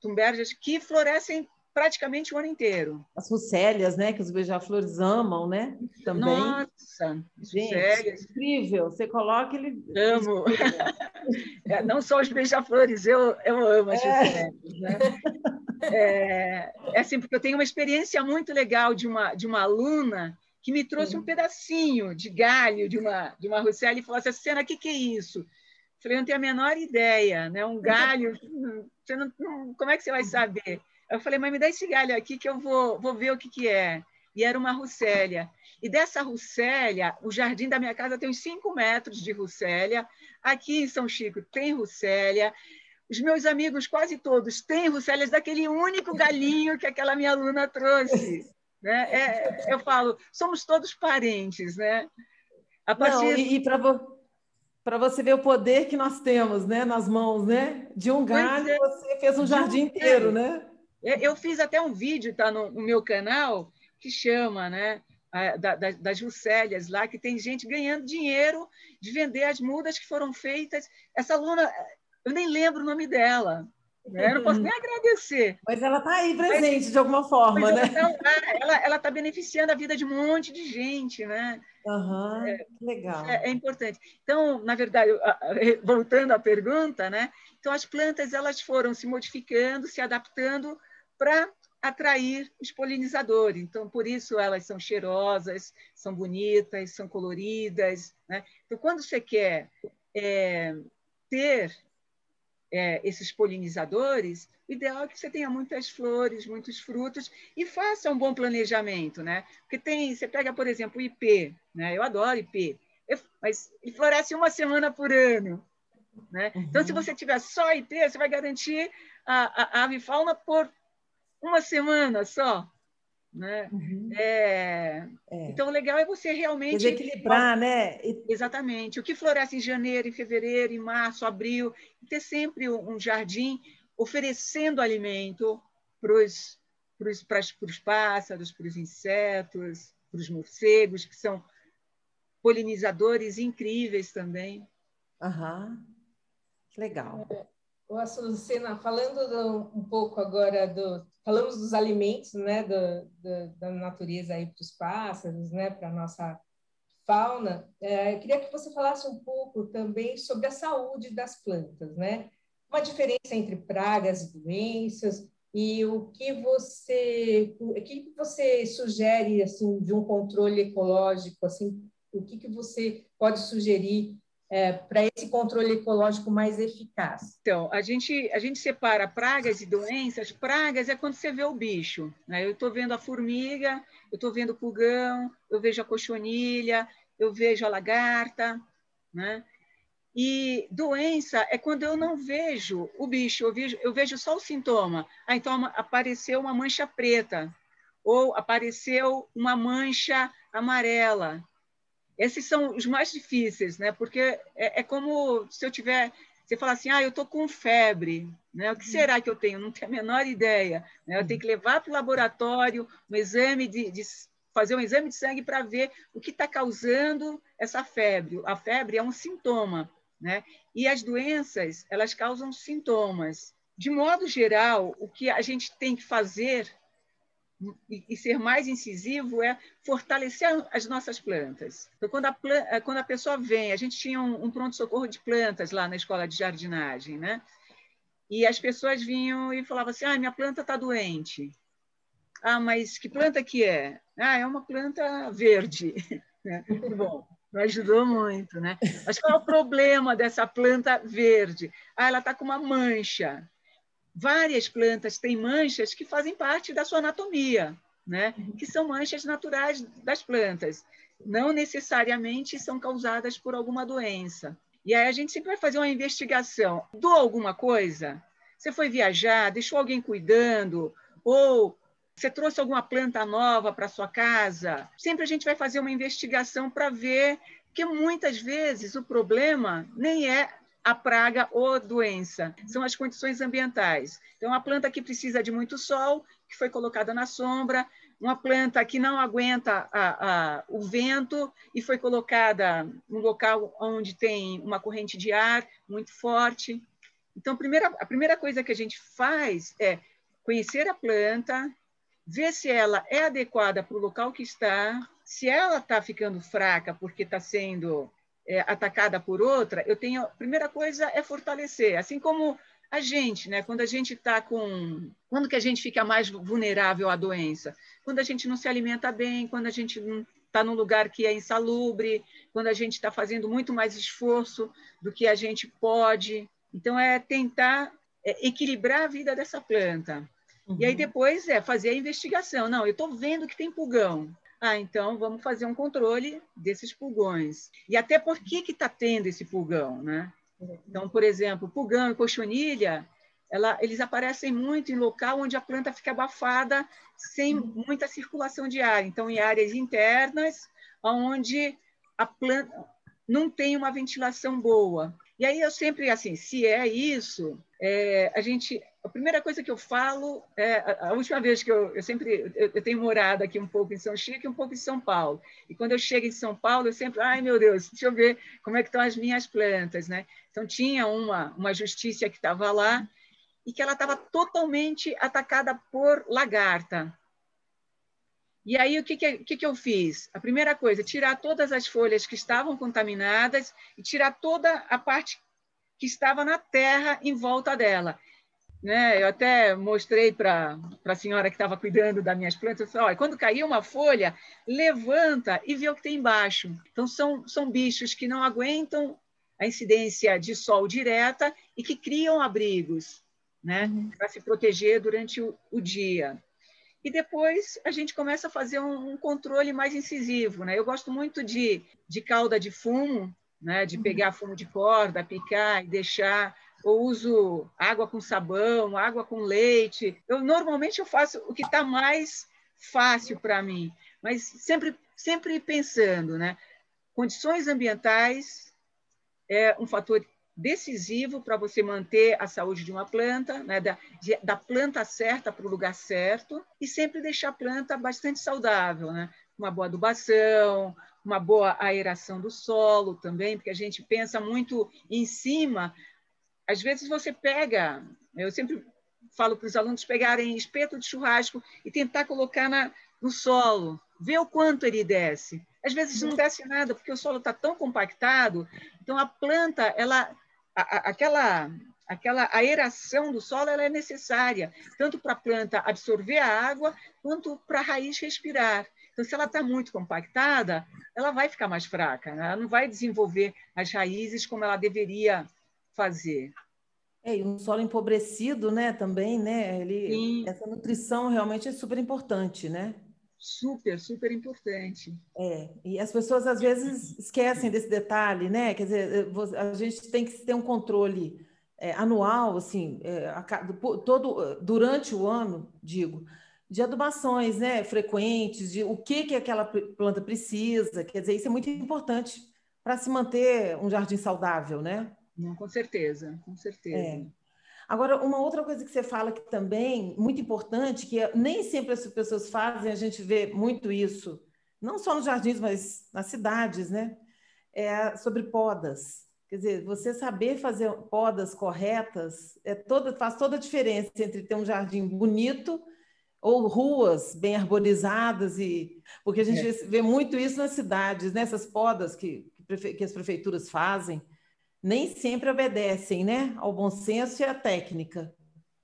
tumberjas que florescem praticamente o ano inteiro. As fucélias, né? Que os beija-flores amam, né? Também. Nossa, Gente, incrível. Você coloca ele. Amo. é, não só os beija-flores, eu, eu amo as é. né? É, é assim, porque eu tenho uma experiência muito legal de uma, de uma aluna que me trouxe um pedacinho de galho de uma, de uma Russélia e falou assim, Cena, o que, que é isso? Eu falei, não tenho a menor ideia, né? Um galho, você não, como é que você vai saber? Eu falei, mas me dá esse galho aqui que eu vou, vou ver o que, que é. E era uma Russélia. E dessa Russélia, o jardim da minha casa tem uns 5 metros de Russélia. Aqui em São Chico tem Russélia. Os meus amigos, quase todos, têm Russélias daquele único galinho que aquela minha aluna trouxe. Né? É, eu falo, somos todos parentes, né? A partir... Não, e, e para vo você ver o poder que nós temos né, nas mãos, né? De um galho, é. você fez um jardim inteiro, né? É, eu fiz até um vídeo, tá no, no meu canal, que chama, né? Da, da, das Juscélias lá, que tem gente ganhando dinheiro de vender as mudas que foram feitas. Essa aluna, eu nem lembro o nome dela. Né? Eu não posso nem agradecer. Mas ela está aí presente mas, de alguma forma, né? Ela está beneficiando a vida de um monte de gente, né? Uhum, é, legal. É, é, importante. Então, na verdade, voltando à pergunta, né? Então, as plantas elas foram se modificando, se adaptando para atrair os polinizadores. Então, por isso elas são cheirosas, são bonitas, são coloridas. Né? Então, quando você quer é, ter é, esses polinizadores, o ideal é que você tenha muitas flores, muitos frutos e faça um bom planejamento, né? Porque tem, você pega, por exemplo, o IP, né? Eu adoro IP, mas ele floresce uma semana por ano, né? Uhum. Então, se uhum. você tiver só IP, você vai garantir a, a, a avifauna por uma semana só. Né? Uhum. É... É. Então, o legal é você realmente. Desequilibrar, né? Exatamente. O que floresce em janeiro, em fevereiro, em março, abril, ter sempre um jardim oferecendo alimento para os pássaros, para os insetos, para os morcegos, que são polinizadores incríveis também. Aham. Legal. O Açucena, falando do, um pouco agora do, falamos dos alimentos, né, do, do, da natureza aí para os pássaros, né, para a nossa fauna. É, queria que você falasse um pouco também sobre a saúde das plantas, né? Uma diferença entre pragas e doenças e o que você, o que você sugere assim de um controle ecológico, assim, o que que você pode sugerir é, para esse controle ecológico mais eficaz? Então, a gente, a gente separa pragas e doenças. Pragas é quando você vê o bicho. Né? Eu estou vendo a formiga, eu estou vendo o pulgão, eu vejo a cochonilha, eu vejo a lagarta. Né? E doença é quando eu não vejo o bicho, eu vejo, eu vejo só o sintoma. Ah, então apareceu uma mancha preta, ou apareceu uma mancha amarela, esses são os mais difíceis, né? Porque é, é como se eu tiver, você falar assim, ah, eu estou com febre, né? O que uhum. será que eu tenho? Não tenho a menor ideia. Né? Eu tenho que levar para o laboratório um exame de, de fazer um exame de sangue para ver o que está causando essa febre. A febre é um sintoma, né? E as doenças, elas causam sintomas. De modo geral, o que a gente tem que fazer e, ser mais incisivo é fortalecer as nossas plantas. Então, quando a, eh, quando a pessoa vem, a gente tinha um, um pronto-socorro de plantas lá na escola de jardinagem, né? e as pessoas vinham e falavam assim: ah, minha planta está doente. Ah, mas que planta que é? Ah, é uma planta verde. Né? Bom, ajudou muito, né? Mas qual é o problema dessa planta verde? Ah, ela está com uma mancha. Várias plantas têm manchas que fazem parte da sua anatomia, né? Que são manchas naturais das plantas. Não necessariamente são causadas por alguma doença. E aí a gente sempre vai fazer uma investigação. Dou alguma coisa? Você foi viajar, deixou alguém cuidando? Ou você trouxe alguma planta nova para sua casa? Sempre a gente vai fazer uma investigação para ver que muitas vezes o problema nem é a praga ou doença, são as condições ambientais. Então, a planta que precisa de muito sol, que foi colocada na sombra, uma planta que não aguenta a, a, o vento e foi colocada no local onde tem uma corrente de ar muito forte. Então, a primeira, a primeira coisa que a gente faz é conhecer a planta, ver se ela é adequada para o local que está, se ela está ficando fraca porque está sendo é, atacada por outra, eu tenho. A primeira coisa é fortalecer, assim como a gente, né? Quando a gente está com. Quando que a gente fica mais vulnerável à doença? Quando a gente não se alimenta bem, quando a gente não está num lugar que é insalubre, quando a gente está fazendo muito mais esforço do que a gente pode. Então, é tentar é, equilibrar a vida dessa planta. Uhum. E aí, uhum. depois, é fazer a investigação. Não, eu estou vendo que tem pulgão. Ah, então vamos fazer um controle desses pulgões. E até por que está tendo esse pulgão, né? Então, por exemplo, pulgão e cochonilha, ela, eles aparecem muito em local onde a planta fica abafada, sem muita circulação de ar. Então, em áreas internas, onde a planta não tem uma ventilação boa. E aí eu sempre, assim, se é isso, é, a gente a primeira coisa que eu falo é a última vez que eu, eu sempre eu, eu, tenho morado aqui um pouco em São Chico e um pouco em São Paulo. E quando eu chego em São Paulo, eu sempre, ai meu Deus, deixa eu ver como é que estão as minhas plantas, né? Então tinha uma uma justiça que estava lá e que ela estava totalmente atacada por lagarta. E aí o que que, que que eu fiz? A primeira coisa, tirar todas as folhas que estavam contaminadas e tirar toda a parte que estava na terra em volta dela. Né? Eu até mostrei para a senhora que estava cuidando das minhas plantas, disse, olha, quando cair uma folha, levanta e vê o que tem embaixo. Então, são, são bichos que não aguentam a incidência de sol direta e que criam abrigos né? Uhum. para se proteger durante o, o, dia. E depois a gente começa a fazer um, um, controle mais incisivo. Né? Eu gosto muito de, de cauda de fumo, né? de uhum. pegar fumo de corda, picar e deixar eu uso água com sabão, água com leite. Eu normalmente eu faço o que está mais fácil para mim, mas sempre sempre pensando, né? Condições ambientais é um fator decisivo para você manter a saúde de uma planta, né? da, de, da planta certa para o lugar certo, e sempre deixar a planta bastante saudável, né? uma boa adubação, uma boa aeração do solo também, porque a gente pensa muito em cima, às vezes você pega, eu sempre falo para os alunos pegarem espeto de churrasco e tentar colocar na, no solo, ver o quanto ele desce. Às vezes não desce nada, porque o solo está tão compactado, então a planta, ela, a, a, aquela, aquela aeração do solo ela é necessária, tanto para a planta absorver a água, quanto para a raiz respirar. Então, se ela está muito compactada, ela vai ficar mais fraca, né? ela não vai desenvolver as raízes como ela deveria fazer. É, e um solo empobrecido, né, também, né? Ele, essa nutrição realmente é super importante, né? Super, super importante. É, e as pessoas às vezes esquecem desse detalhe, né? Quer dizer, eh, a gente tem que ter um controle é, anual, assim, é, a, todo durante o ano, digo, de adubações, né, frequentes, de o que que aquela planta precisa. Quer dizer, isso é muito importante para se manter um jardim saudável, né? Não, com certeza, com certeza. É. Agora, uma outra coisa que você fala que também muito importante, que é, nem sempre as pessoas fazem, a gente vê muito isso, não só nos jardins, mas nas cidades, né? É sobre podas. Quer dizer, você saber fazer podas corretas é toda, faz toda a diferença entre ter um jardim bonito ou ruas bem arborizadas e porque a gente é. vê muito isso nas cidades, nessas né? podas que, que as prefeituras fazem nem sempre obedecem né, ao bom senso e à técnica.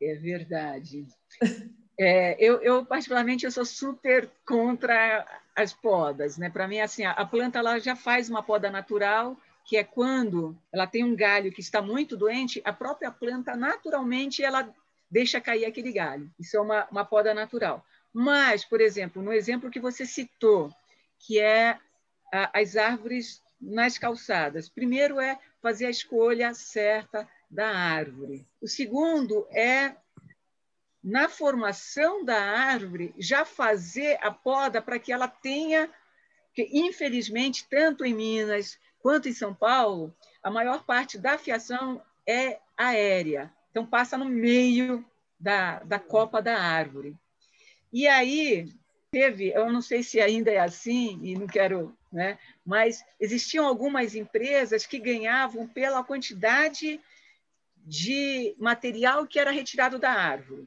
É verdade. É, eu, eu, particularmente, eu sou super contra as podas. Né? Para mim, assim, a, planta ela já faz uma poda natural, que é quando ela tem um galho que está muito doente, a própria planta, naturalmente, ela deixa cair aquele galho. Isso é uma, uma poda natural. Mas, por exemplo, no exemplo que você citou, que é a, as árvores nas calçadas. Primeiro é fazer a escolha certa da árvore. O segundo é na formação da árvore, já fazer a poda para que ela tenha, que infelizmente, tanto em Minas quanto em São Paulo, a maior parte da fiação é aérea. Então, passa no meio da, da copa da árvore. E aí, teve, eu não sei se ainda é assim, e não quero, né, mas existiam algumas empresas que ganhavam pela quantidade de material que era retirado da árvore.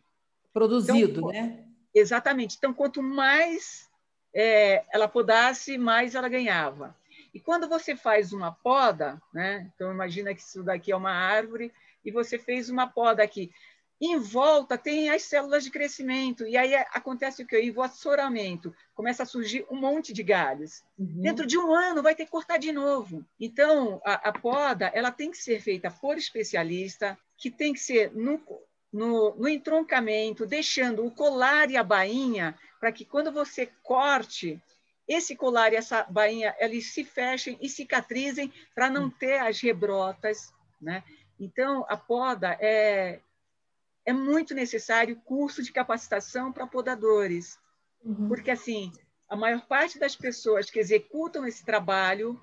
Produzido, então, né? Exatamente. Então, quanto mais é, ela podasse, mais ela ganhava. E quando você faz uma poda, né? Então, imagina que isso daqui é uma árvore e você fez uma poda aqui. Em volta tem as células de crescimento, e aí acontece o que? O assoramento. Começa a surgir um monte de galhos. Uhum. Dentro de um ano vai ter que cortar de novo. Então, a, a poda ela tem que ser feita por especialista, que tem que ser no, no, no entroncamento, deixando o colar e a bainha, para que quando você corte, esse colar e essa bainha eles se fechem e cicatrizem para não ter as rebrotas. Né? Então, a poda é, é muito necessário curso de capacitação para podadores, uhum. porque assim a maior parte das pessoas que executam esse trabalho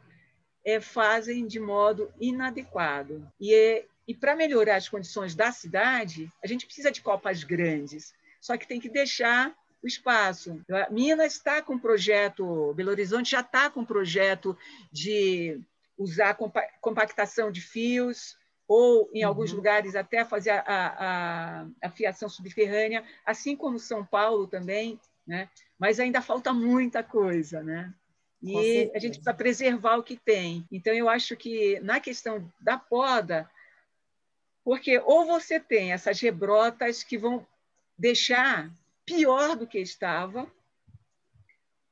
é, fazem de modo inadequado. E é, e para melhorar as condições da cidade, a gente precisa de copas grandes, só que tem que deixar o espaço. Minas está com um projeto, Belo Horizonte já está com um projeto de usar compactação de fios, ou em alguns uhum. lugares até fazer a, a, a, fiação subterrânea, assim como São Paulo também, né? mas ainda falta muita coisa. Né? E a gente precisa preservar o que tem. Então, eu acho que na questão da poda, porque ou você tem essas rebrotas que vão deixar pior do que estava,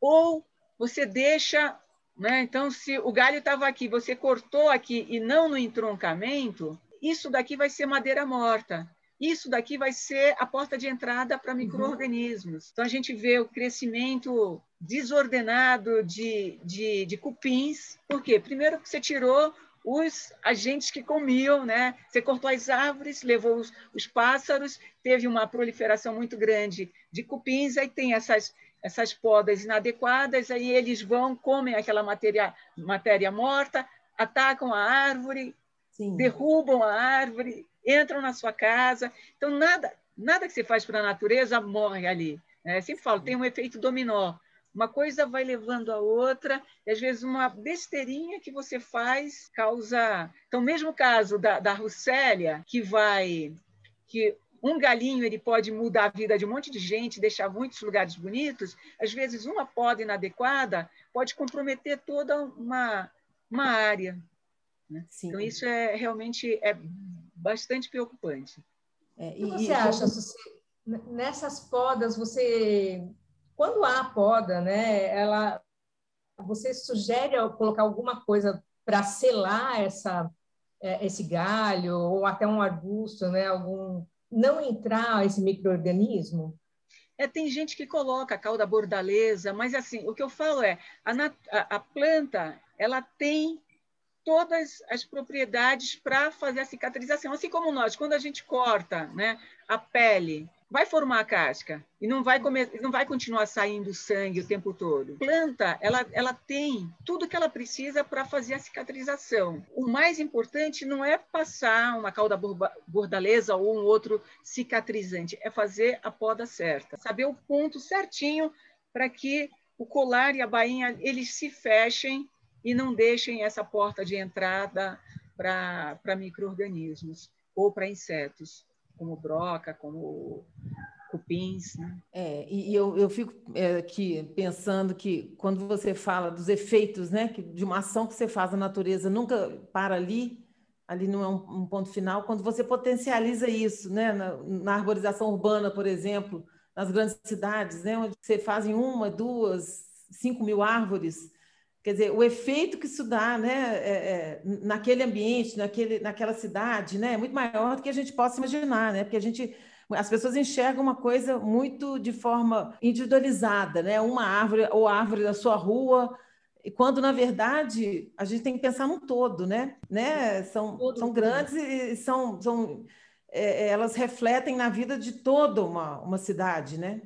ou você deixa. Né? Então, se o galho estava aqui, você cortou aqui e não no entroncamento, isso daqui vai ser madeira morta. Isso daqui vai ser a porta de entrada para uhum. micro-organismos. Uhum. Então, a gente vê o crescimento desordenado de, de, de cupins. Por quê? Primeiro, você tirou os agentes que comiam, né? Você cortou as árvores, levou os, os pássaros, teve uma proliferação muito grande de cupins, aí tem essas essas podas inadequadas, aí eles vão, comem aquela matéria, matéria morta, atacam a árvore, Sim. derrubam a árvore, entram na sua casa. Então, nada, nada que você faz para a natureza morre ali. Né? Eu sempre falo, tem um efeito dominó. Uma coisa vai levando a outra, e às vezes uma besteirinha que você faz causa. Então, mesmo caso da, da Russélia, que vai. que um galinho ele pode mudar a vida de um monte de gente, deixar muitos lugares bonitos. Às vezes, uma poda inadequada pode comprometer toda uma, uma área. Né? Então, isso é realmente é bastante preocupante. É, e, o que você acha, Suci? Nessas podas, você quando há poda, né, ela, você sugere colocar alguma coisa para selar essa, é, esse galho ou até um arbusto, né, algum não entrar esse microorganismo? É, tem gente que coloca a cauda bordaleza, mas assim, o que eu falo é, a, a, planta, ela tem todas as propriedades para fazer a cicatrização, assim como nós, quando a gente corta, né, a pele, vai formar a casca e não vai comer, não vai continuar saindo sangue o tempo todo. Planta, ela, ela tem tudo que ela precisa para fazer a cicatrização. O mais importante não é passar uma cauda bordaleza ou um outro cicatrizante, é fazer a poda certa, saber o ponto certinho para que o colar e a bainha eles se fechem e não deixem essa porta de entrada para micro-organismos ou para insetos como broca, como cupins. Né? É, e eu, eu fico é, aqui pensando que quando você fala dos efeitos né, de uma ação que você faz na natureza, nunca para ali, ali não é um, um ponto final, quando você potencializa isso, né? Na, na, arborização urbana, por exemplo, nas grandes cidades, né? onde você faz em uma, duas, cinco mil árvores, quer dizer, o efeito que isso dá né? É, é, naquele ambiente, naquele, naquela cidade, né? é muito maior do que a gente possa imaginar, né? porque a gente as pessoas enxergam uma coisa muito de forma individualizada, né? Uma árvore ou árvore da sua rua, e quando na verdade a gente tem que pensar no todo, né? né? São, são grandes e são, são é, é, elas refletem na vida de toda uma, uma cidade, né?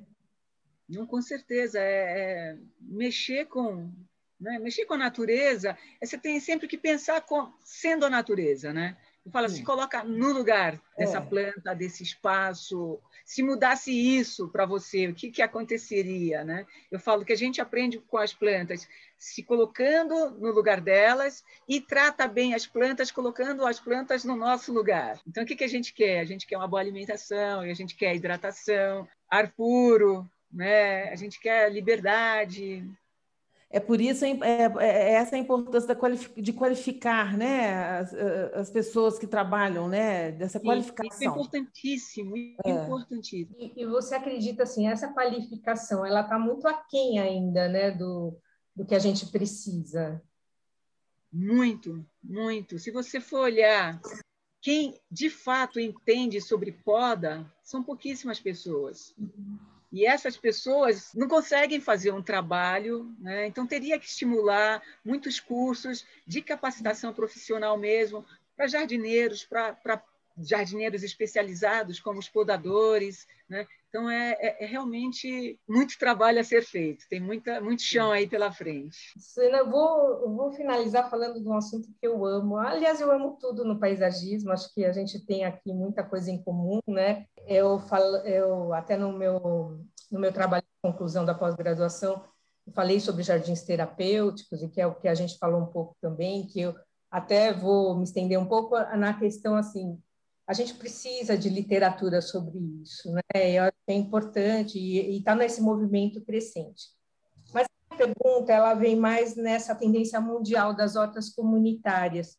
Não, com certeza é, é mexer com né? mexer com a natureza. É, você tem sempre que pensar com, sendo a natureza, né? fala, se coloca no lugar dessa é. planta, desse espaço. Se mudasse isso para você, o que, que aconteceria? Né? Eu falo que a gente aprende com as plantas, se colocando no lugar delas e trata bem as plantas, colocando as plantas no nosso lugar. Então, o que, que a gente quer? A gente quer uma boa alimentação, e a gente quer hidratação, ar puro, né? a gente quer liberdade, é por isso é, é, é essa a importância de qualificar né, as, as, pessoas que trabalham, né, dessa Sim, qualificação. Isso é importantíssimo, é. importantíssimo. E, e, você acredita assim, essa qualificação, ela está muito aquém ainda, né, do, do que a gente precisa? Muito, muito. Se você for olhar quem de fato entende sobre poda, são pouquíssimas pessoas. Uhum. E essas pessoas não conseguem fazer um trabalho, né? então teria que estimular muitos cursos de capacitação profissional mesmo para jardineiros, para jardineiros especializados como os podadores, né? Então é, é, é, realmente muito trabalho a ser feito. Tem muita, muito chão aí pela frente. Susana, eu vou, eu vou finalizar falando de um assunto que eu amo. Aliás, eu amo tudo no paisagismo. Acho que a gente tem aqui muita coisa em comum, né? Eu falo, eu até no meu no meu trabalho de conclusão da pós-graduação falei sobre jardins terapêuticos e que é o que a gente falou um pouco também, que eu até vou me estender um pouco na questão assim a gente precisa de literatura sobre isso, né? Eu acho que é importante e está nesse movimento crescente. Mas a pergunta ela vem mais nessa tendência mundial das hortas comunitárias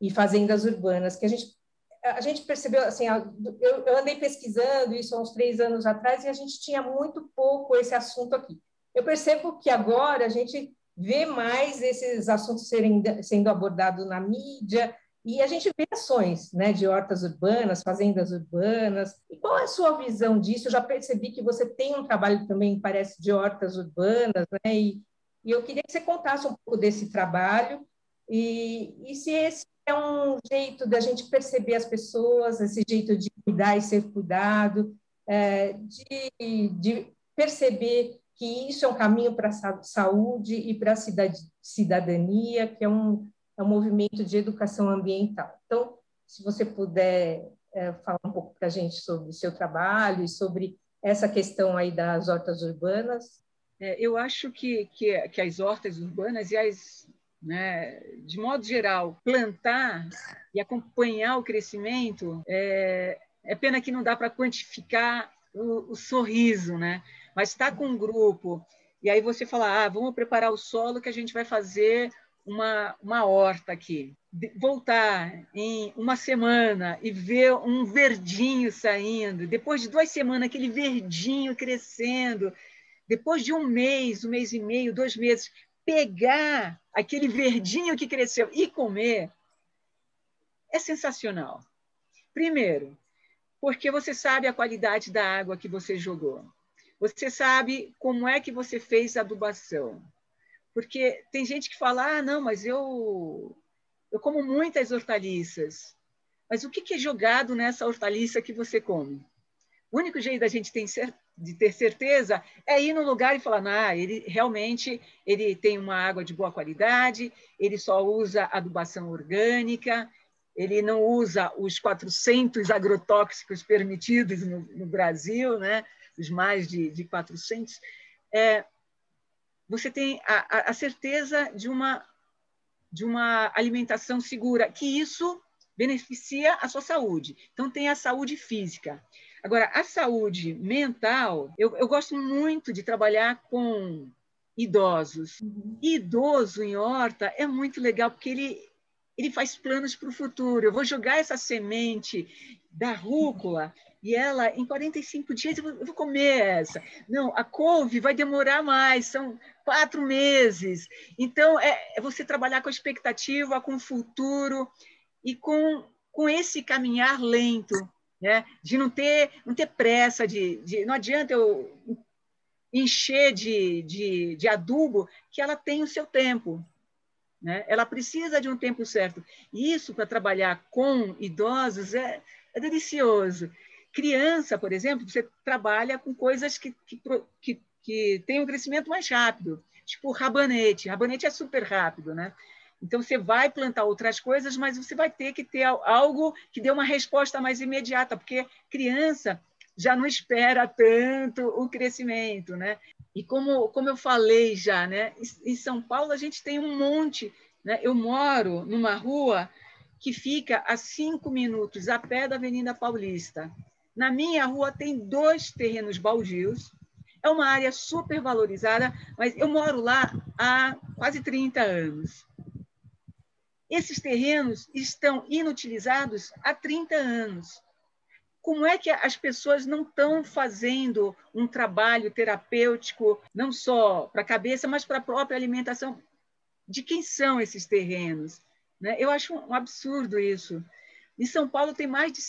e fazendas urbanas, que a gente a gente percebeu assim, eu, andei pesquisando isso há uns três anos atrás e a gente tinha muito pouco esse assunto aqui. Eu percebo que agora a gente vê mais esses assuntos serem, sendo abordados na mídia, e a gente vê ações né, de hortas urbanas, fazendas urbanas. E qual é a sua visão disso? Eu já percebi que você tem um trabalho também, parece, de hortas urbanas, né? E, e eu queria que você contasse um pouco desse trabalho e, e se esse é um jeito da gente perceber as pessoas, esse jeito de cuidar e ser cuidado, é, de, de perceber que isso é um caminho para a saúde e para a cidadania, que é um, é um movimento de educação ambiental. Então, se você puder é, falar um pouco para a gente sobre o seu trabalho e sobre essa questão aí das hortas urbanas. É, eu acho que, que, que, as hortas urbanas e as, né, de modo geral, plantar e acompanhar o crescimento, é, é pena que não dá para quantificar o, o, sorriso, né? Mas está com um grupo e aí você fala, ah, vamos preparar o solo que a gente vai fazer uma, uma horta aqui, voltar em uma semana e ver um verdinho saindo, depois de duas semanas, aquele verdinho crescendo, depois de um mês, um mês e meio, dois meses, pegar aquele verdinho que cresceu e comer, é sensacional. Primeiro, porque você sabe a qualidade da água que você jogou. Você sabe como é que você fez a adubação. Porque tem gente que fala, ah, não, mas eu, eu como muitas hortaliças. Mas o que é jogado nessa hortaliça que você come? O único jeito da gente de ter certeza é ir no lugar e falar, ah, ele realmente ele tem uma água de boa qualidade, ele só usa adubação orgânica, ele não usa os 400 agrotóxicos permitidos no, no Brasil, né? os mais de, de 400. É, você tem a, a certeza de uma, de uma alimentação segura, que isso beneficia a sua saúde. Então, tem a saúde física. Agora, a saúde mental, eu, eu gosto muito de trabalhar com idosos. Uhum. Idoso em horta é muito legal, porque ele, ele faz planos para o futuro. Eu vou jogar essa semente da rúcula e ela, em 45 dias, eu vou, eu vou comer essa. Não, a couve vai demorar mais, são quatro meses. Então, é, é você trabalhar com a expectativa, com o futuro e com, com esse caminhar lento, né? de não ter, não ter pressa, de, de não adianta eu encher de, de, de adubo que ela tem o seu tempo. Né? Ela precisa de um tempo certo. E isso, para trabalhar com idosos, é, é delicioso. Criança, por exemplo, você trabalha com coisas que, que, que, que têm um crescimento mais rápido, tipo rabanete. Rabanete é super rápido, né? Então, você vai plantar outras coisas, mas você vai ter que ter algo que dê uma resposta mais imediata, porque criança já não espera tanto o crescimento, né? E como, como eu falei já, né? Em São Paulo a gente tem um monte, né? Eu moro numa rua que fica a cinco minutos a pé da Avenida Paulista. Na minha rua tem dois terrenos baldios. É uma área super valorizada, mas eu moro lá há quase 30 anos. Esses terrenos estão inutilizados há 30 anos. Como é que as pessoas não estão fazendo um trabalho terapêutico, não só para a cabeça, mas para a própria alimentação? De quem são esses terrenos? Né? Eu acho um absurdo isso. Em São Paulo tem mais de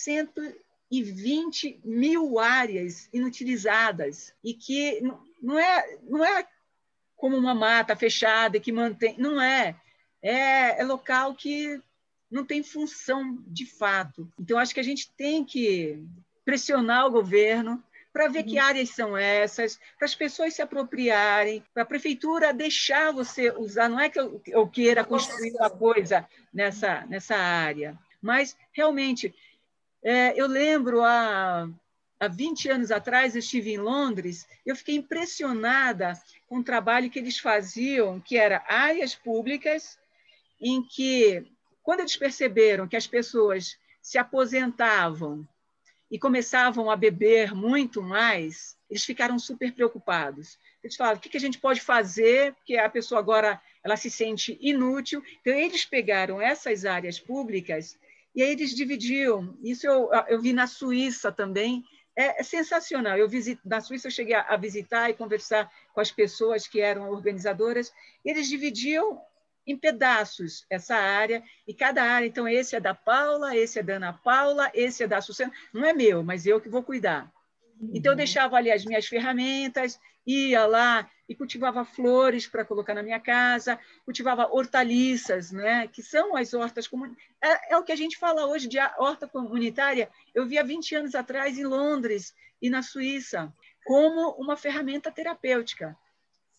120 mil áreas inutilizadas e que não é, não é como uma mata fechada que mantém, não é. É, é local que não tem função de fato. Então, acho que a gente tem que pressionar o governo para ver uhum. que áreas são essas, para as pessoas se apropriarem, para a prefeitura deixar você usar. Não é que eu, eu queira construir uma coisa nessa, nessa área, mas realmente, é, eu lembro há, há 20 anos atrás, eu estive em Londres, eu fiquei impressionada com o trabalho que eles faziam, que era áreas públicas em que, quando eles perceberam que as pessoas se aposentavam e começavam a beber muito mais, eles ficaram super preocupados. Eles falaram: o que a gente pode fazer? Porque a pessoa agora ela se sente inútil. Então, eles pegaram essas áreas públicas e aí eles dividiam. Isso eu, eu vi na Suíça também. É, é sensacional. Eu visito, na Suíça eu cheguei a, a visitar e conversar com as pessoas que eram organizadoras. eles dividiam em pedaços essa área, e cada área, então, esse é da Paula, esse é da Ana Paula, esse é da Sucena, não é meu, mas eu que vou cuidar. Então, eu uhum. deixava ali as minhas ferramentas, ia lá e cultivava flores para colocar na minha casa, cultivava hortaliças, né? que são as hortas comunitárias. É, é, o que a gente fala hoje de horta comunitária. Eu vi há 20 anos atrás em Londres e na Suíça, como uma ferramenta terapêutica.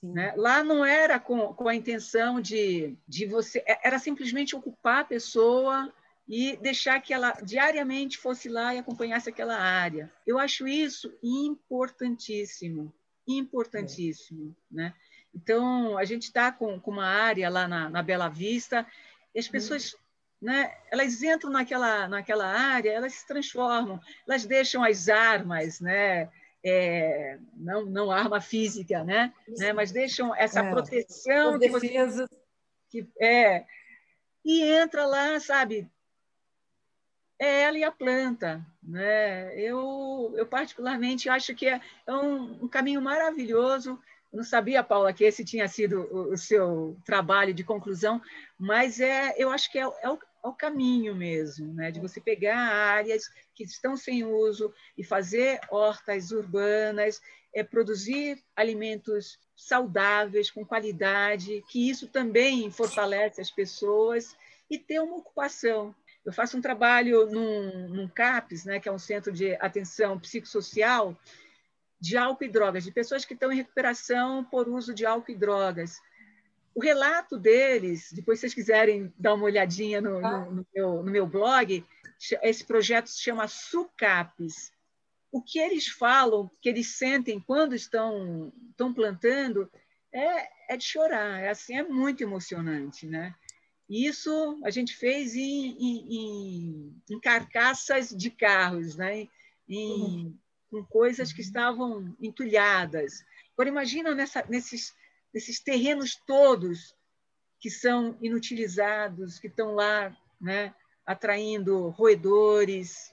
Né? Lá não era com, com a intenção de, de você, é, era simplesmente ocupar a pessoa e deixar que ela diariamente fosse lá e acompanhasse aquela área. Eu acho isso importantíssimo, importantíssimo. É. Né? Então, a gente está com, com uma área lá na, na Bela Vista e as pessoas. Hum. Né, elas entram naquela, naquela área, elas se transformam, elas deixam as armas, né, é, não, não arma física, né? né? mas deixam essa é, proteção que defesa. Você, que, é, e entra lá, sabe? É ela e a planta. Né? Eu, eu particularmente acho que é, é um, um caminho maravilhoso. Eu não sabia, Paula, que esse tinha sido o, o seu trabalho de conclusão, mas é, eu acho que é, é o, ao caminho mesmo, né? de você pegar áreas que estão sem uso e fazer hortas urbanas, é, produzir alimentos saudáveis, com qualidade, que isso também fortalece as pessoas e ter uma ocupação. Eu faço um trabalho num, num CAPS, né, que é um centro de atenção psicossocial, de álcool e drogas, de pessoas que estão em recuperação por uso de álcool e drogas. O relato deles, depois se vocês quiserem dar uma olhadinha no, no, no, meu, no meu blog, esse projeto se chama SUCAPES. O que eles falam, que eles sentem quando estão, estão plantando, é, é de chorar. É assim, é muito emocionante, né? E isso a gente fez em, em, em carcaças de carros, né? Em, com coisas que estavam entulhadas. Agora imagina nessa, nesses nesses terrenos todos, que são inutilizados, que estão lá, né, atraindo roedores.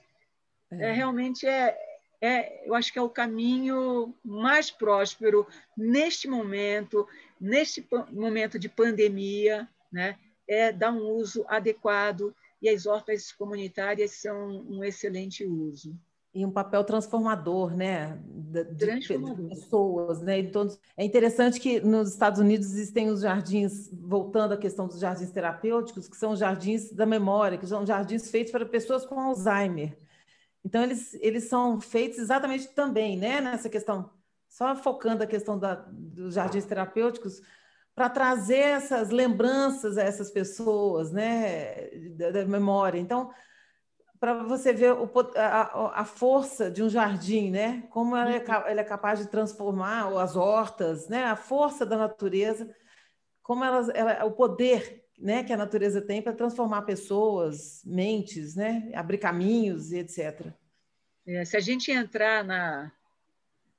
É. É, realmente é, é, eu acho que é o caminho mais próspero neste momento, neste momento de pandemia, né, é dar um uso adequado e as hortas comunitárias são um excelente uso e um papel transformador, né, de, transformador. de pessoas, né? Então, é interessante que nos Estados Unidos existem os jardins, voltando à questão dos jardins terapêuticos, que são jardins da memória, que são jardins feitos para pessoas com Alzheimer. Então, eles, eles são feitos exatamente também, né, nessa questão, só focando a questão da, dos jardins terapêuticos, para trazer essas lembranças a essas pessoas, né, da, da memória. Então, para você ver o, a, a, força de um jardim, né? Como ela é, uhum. ele é capaz de transformar as hortas, né? A força da natureza, como ela, ela, o poder, né? Que a natureza tem para transformar pessoas, mentes, né? Abrir caminhos e etc. É, se a gente entrar na,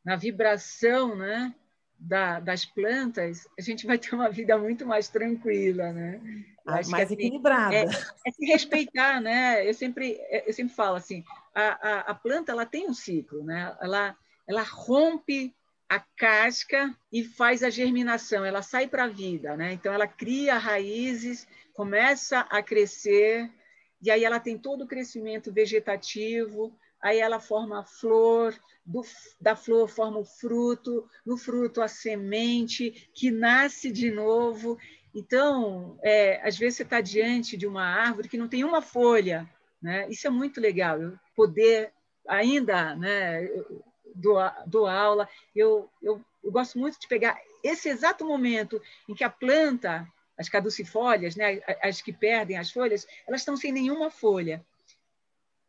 na vibração, né? Da, das plantas, a gente vai ter uma vida muito mais tranquila, né? mais que, assim, equilibrada. É, é, se respeitar, né? Eu sempre, eu sempre falo assim, a, a, a, planta ela tem um ciclo, né? Ela, ela rompe a casca e faz a germinação, ela sai para a vida, né? Então ela cria raízes, começa a crescer e aí ela tem todo o crescimento vegetativo, aí ela forma a flor, do, da flor forma o fruto, no fruto a semente que nasce de novo então, é, às vezes você está diante de uma árvore que não tem uma folha, né? Isso é muito legal, eu poder ainda, né, do, do aula, eu, eu, eu gosto muito de pegar esse exato momento em que a planta, as caducifólias, né, as que perdem as folhas, elas estão sem nenhuma folha.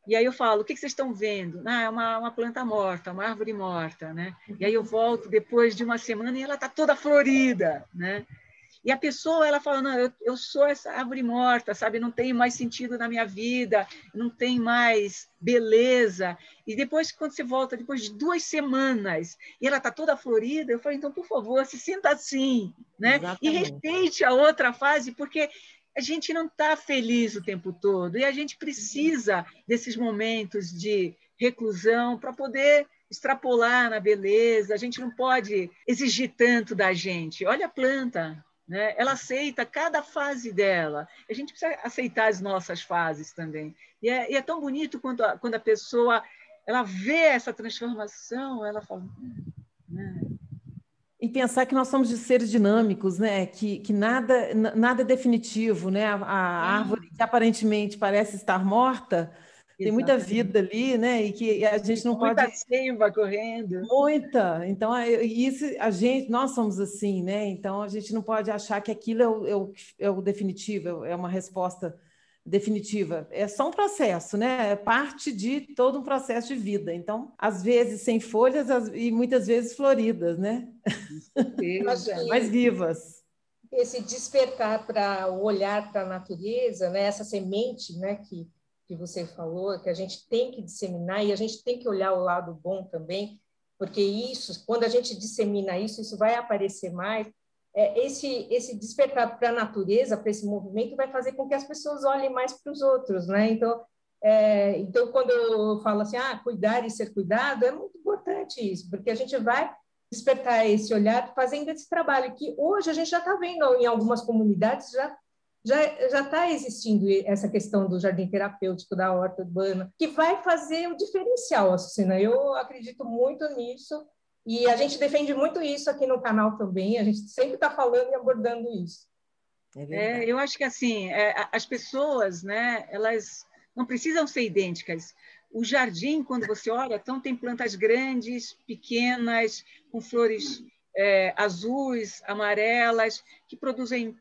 E aí eu falo, o que vocês estão vendo? Ah, é uma, uma planta morta, uma árvore morta, né? E aí eu volto depois de uma semana e ela está toda florida, né? E a pessoa, ela fala, não, eu, eu sou essa árvore morta, sabe? Não tem mais sentido na minha vida, não tem mais beleza. E depois, quando você volta, depois de duas semanas, e ela está toda florida, eu falei, então, por favor, se sinta assim, né? Exatamente. E respeite a outra fase, porque a gente não está feliz o tempo todo, e a gente precisa desses momentos de reclusão para poder extrapolar na beleza. A gente não pode exigir tanto da gente. Olha a planta, né? Ela aceita cada fase dela. A gente precisa aceitar as nossas fases também. E é, e é tão bonito quando a, quando a pessoa ela vê essa transformação, ela fala. Né? E pensar que nós somos de seres dinâmicos, né? Que, que nada, nada é definitivo, né? A, a árvore que aparentemente parece estar morta, tem muita vida ali, né? E que a gente não muita pode. Muita seiva correndo. Muita. Então, isso, a gente, nós somos assim, né? Então, a gente não pode achar que aquilo é o, é o, é o definitivo, é uma resposta definitiva. É só um processo, né? É parte de todo um processo de vida. Então, às vezes sem folhas e muitas vezes floridas, né? Mais vivas. Esse despertar para o olhar para a natureza, né? Essa semente, né? Que que você falou, que a gente tem que disseminar e a gente tem que olhar o lado bom também, porque isso, quando a gente dissemina isso, isso vai aparecer mais. É, esse, esse despertar para a natureza, para esse movimento, vai fazer com que as pessoas olhem mais para os outros, né? Então, é, então, quando eu falo assim, ah, cuidar e ser cuidado, é muito importante isso, porque a gente vai despertar esse olhar fazendo esse trabalho que hoje a gente já está vendo em algumas comunidades já já está existindo essa questão do jardim terapêutico, da horta urbana, que vai fazer o diferencial, Açucena. Eu acredito muito nisso e a gente defende muito isso aqui no canal também. A gente sempre está falando e abordando isso. É, é eu acho que assim é, as pessoas, né? Elas não precisam ser idênticas. O jardim, quando você olha, então tem plantas grandes, pequenas, com flores é, azuis, amarelas, que produzem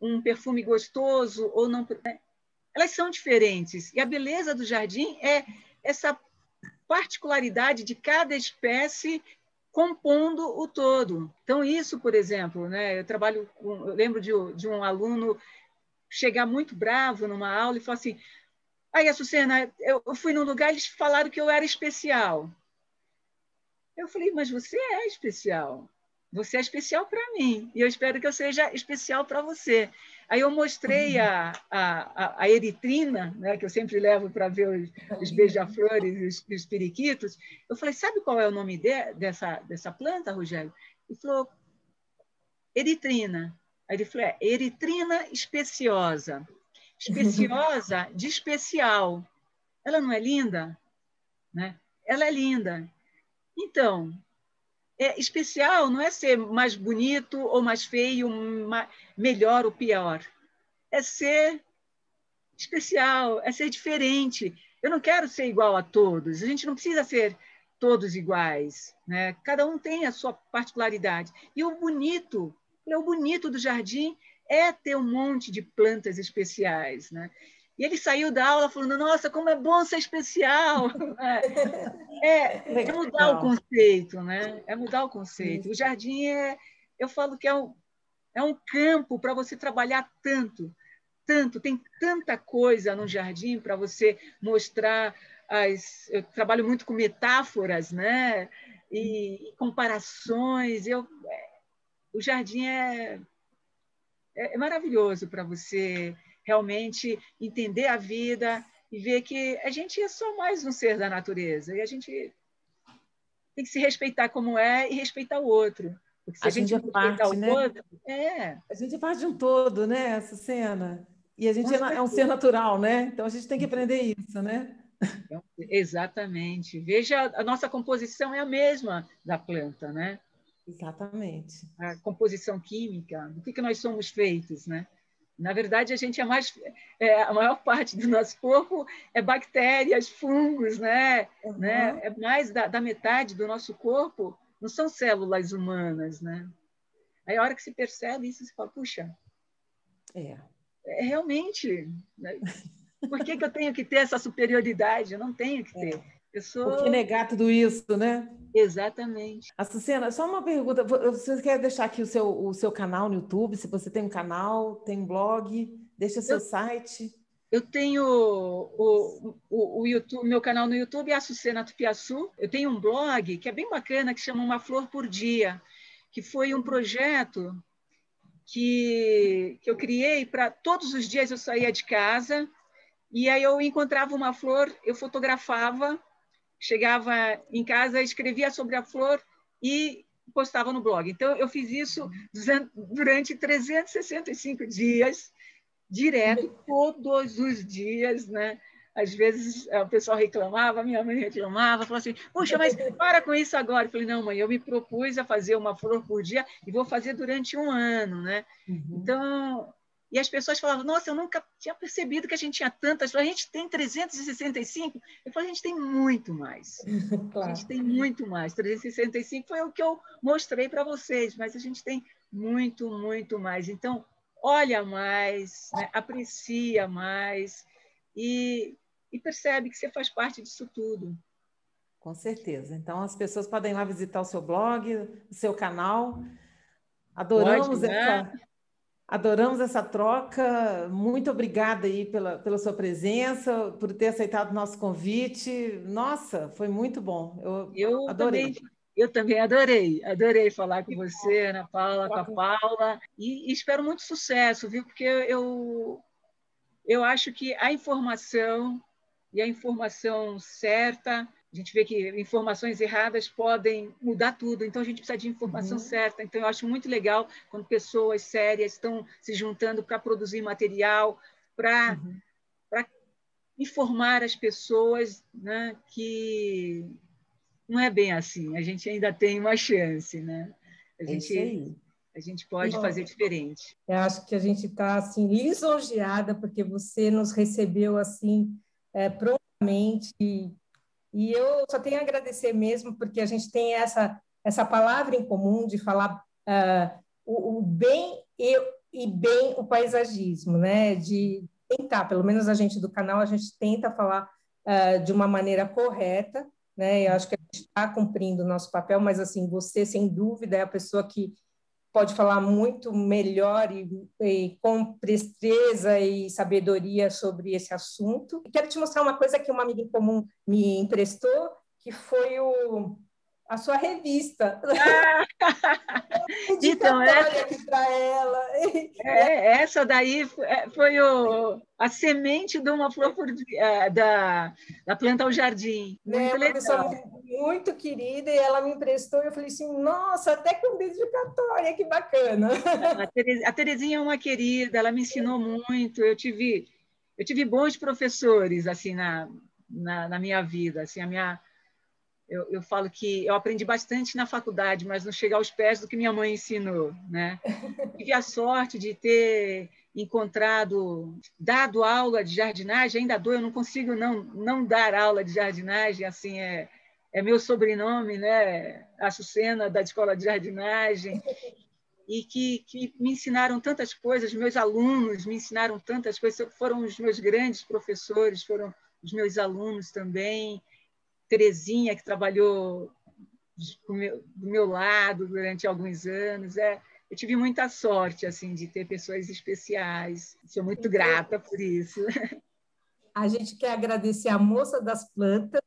um perfume gostoso ou não. Né? Elas são diferentes. E a beleza do jardim é essa particularidade de cada espécie compondo o todo. Então, isso, por exemplo, né, eu trabalho com, eu lembro de, de um aluno chegar muito bravo numa aula e falar assim: aí, Açucena, eu fui num lugar, eles falaram que eu era especial. Eu falei, mas você é especial. você é especial para mim e eu espero que eu seja especial para você. Aí eu mostrei a, a, a eritrina, né, que eu sempre levo para ver os, os beija-flores e os, os, periquitos. Eu falei, sabe qual é o nome de, dessa, dessa planta, Rogério? Ele falou, eritrina. Aí ele falou, é, eritrina especiosa. Especiosa de especial. Ela não é linda? Né? Ela é linda. Então, é, especial não é ser mais bonito ou mais feio, melhor ou pior. É ser especial, é ser diferente. Eu não quero ser igual a todos. A gente não precisa ser todos iguais, né? Cada um tem a sua particularidade. E o bonito, o bonito do jardim é ter um monte de plantas especiais, né? E ele saiu da aula falando: Nossa, como é bom ser especial! É, é, é mudar o conceito, né? É mudar o conceito. O jardim é, eu falo que é um, é um campo para você trabalhar tanto, tanto, tem tanta coisa no jardim para você mostrar as. Eu trabalho muito com metáforas, né? E, e comparações. Eu, é, o jardim é, é, é maravilhoso para você realmente entender a vida e ver que a gente é só mais um ser da natureza e a gente tem que se respeitar como é e respeitar o outro. Porque se a, a gente, gente é parte, o né? outro, é. A gente é parte de um todo, né, essa cena. E a gente é, é, um ser natural, né? Então a gente tem que aprender isso, né? Exatamente. Veja, a nossa composição é a mesma da planta, né? Exatamente. A composição química, do que, que nós somos feitos, né? Na verdade, a gente é mais. É, a maior parte do nosso corpo é bactérias, fungos, né? Uhum. né? É mais da, da, metade do nosso corpo não são células humanas, né? Aí, a hora que se percebe isso, você fala: puxa. É. é realmente. Né? Por que, que eu tenho que ter essa superioridade? Eu não tenho que ter. É. Sou... Por que negar tudo isso, né? Exatamente. Açucena, só uma pergunta. Você quer deixar aqui o seu, o seu canal no YouTube? Se você tem um canal, tem um blog, deixa seu eu, site. Eu tenho o, o, o YouTube, meu canal no YouTube é Açucena Tupiaçu. Eu tenho um blog que é bem bacana, que chama Uma Flor por Dia, que foi um projeto que, que eu criei para todos os dias eu saía de casa e aí eu encontrava uma flor, eu fotografava chegava em casa, escrevia sobre a flor e postava no blog. Então, eu fiz isso durante 365 dias, direto, todos os dias, né? Às vezes o pessoal reclamava, minha mãe reclamava, falava assim: Puxa, mas para com isso agora. Eu falei: Não, mãe, eu me propus a fazer uma flor por dia e vou fazer durante um ano, né? Uhum. Então, e as pessoas falavam, nossa, eu nunca tinha percebido que a gente tinha tantas. A gente tem 365. Eu falei, a gente tem muito mais. Claro. A gente tem muito mais. 365 foi o que eu mostrei para vocês, mas a gente tem muito, muito mais. Então, olha mais, né? aprecia mais e, e percebe que você faz parte disso tudo. Com certeza. Então, as pessoas podem ir lá visitar o seu blog, o seu canal. Adoramos Pode, né? Adoramos essa troca. Muito obrigada aí pela, pela sua presença, por ter aceitado o nosso convite. Nossa, foi muito bom. Eu, eu adorei. Também, eu também adorei. Adorei falar com você, Ana Paula, com a Paula. E, e espero muito sucesso, viu? Porque eu, eu acho que a informação e a informação certa gente vê que informações erradas podem mudar tudo, então a gente precisa de informação uhum. certa. Então, eu acho muito legal quando pessoas sérias estão se juntando para produzir material, para uhum. informar as pessoas né, que não é bem assim, a gente ainda tem uma chance. Né? A, é gente, a gente pode Bom, fazer diferente. Eu acho que a gente está assim, lisonjeada, porque você nos recebeu assim é, prontamente e eu só tenho a agradecer mesmo, porque a gente tem essa, essa palavra em comum de falar uh, o, o, bem e, e bem o paisagismo, né? De tentar, pelo menos a gente do canal, a gente tenta falar uh, de uma maneira correta, né? Eu acho que a gente está cumprindo o nosso papel, mas assim, você, sem dúvida, é a pessoa que pode falar muito melhor e, e, com presteza e sabedoria sobre esse assunto. E quero te mostrar uma coisa que uma amiga em comum me emprestou, que foi o, a sua revista. Ah! então, essa, aqui para ela. É, essa daí é, foi o, a semente de uma flor é, da, da planta ao jardim. Muito é, uma legal. Muito querida e ela me emprestou e eu falei assim, nossa, até com dedicatória, que bacana. A, Terezinha é uma querida, ela me ensinou muito, eu tive, eu tive bons professores assim na, na, na minha vida, assim, a minha eu, eu, falo que eu aprendi bastante na faculdade, mas não chega aos pés do que minha mãe ensinou, né? Tive a sorte de ter encontrado, dado aula de jardinagem, ainda dou, eu não consigo não, não dar aula de jardinagem, assim, é, é meu sobrenome, né? Açucena, da Escola de Jardinagem, e que, que me ensinaram tantas coisas, meus alunos me ensinaram tantas coisas, foram os meus grandes professores, foram os meus alunos também, Terezinha, que trabalhou do meu, do meu lado durante alguns anos. É, eu tive muita sorte assim de ter pessoas especiais. Sou muito grata por isso. A gente quer agradecer a moça das plantas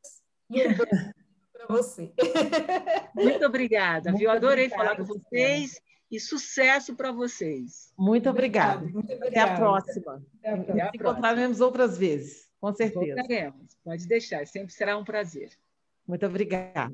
e um para você. Muito obrigada, muito viu? Adorei obrigada, falar com vocês e sucesso para vocês. Muito obrigada. Muito obrigada. Até a próxima. Até a próxima. Encontraremos outras vezes. Com certeza. Voltaremos, pode deixar, sempre será um prazer. Muito obrigada.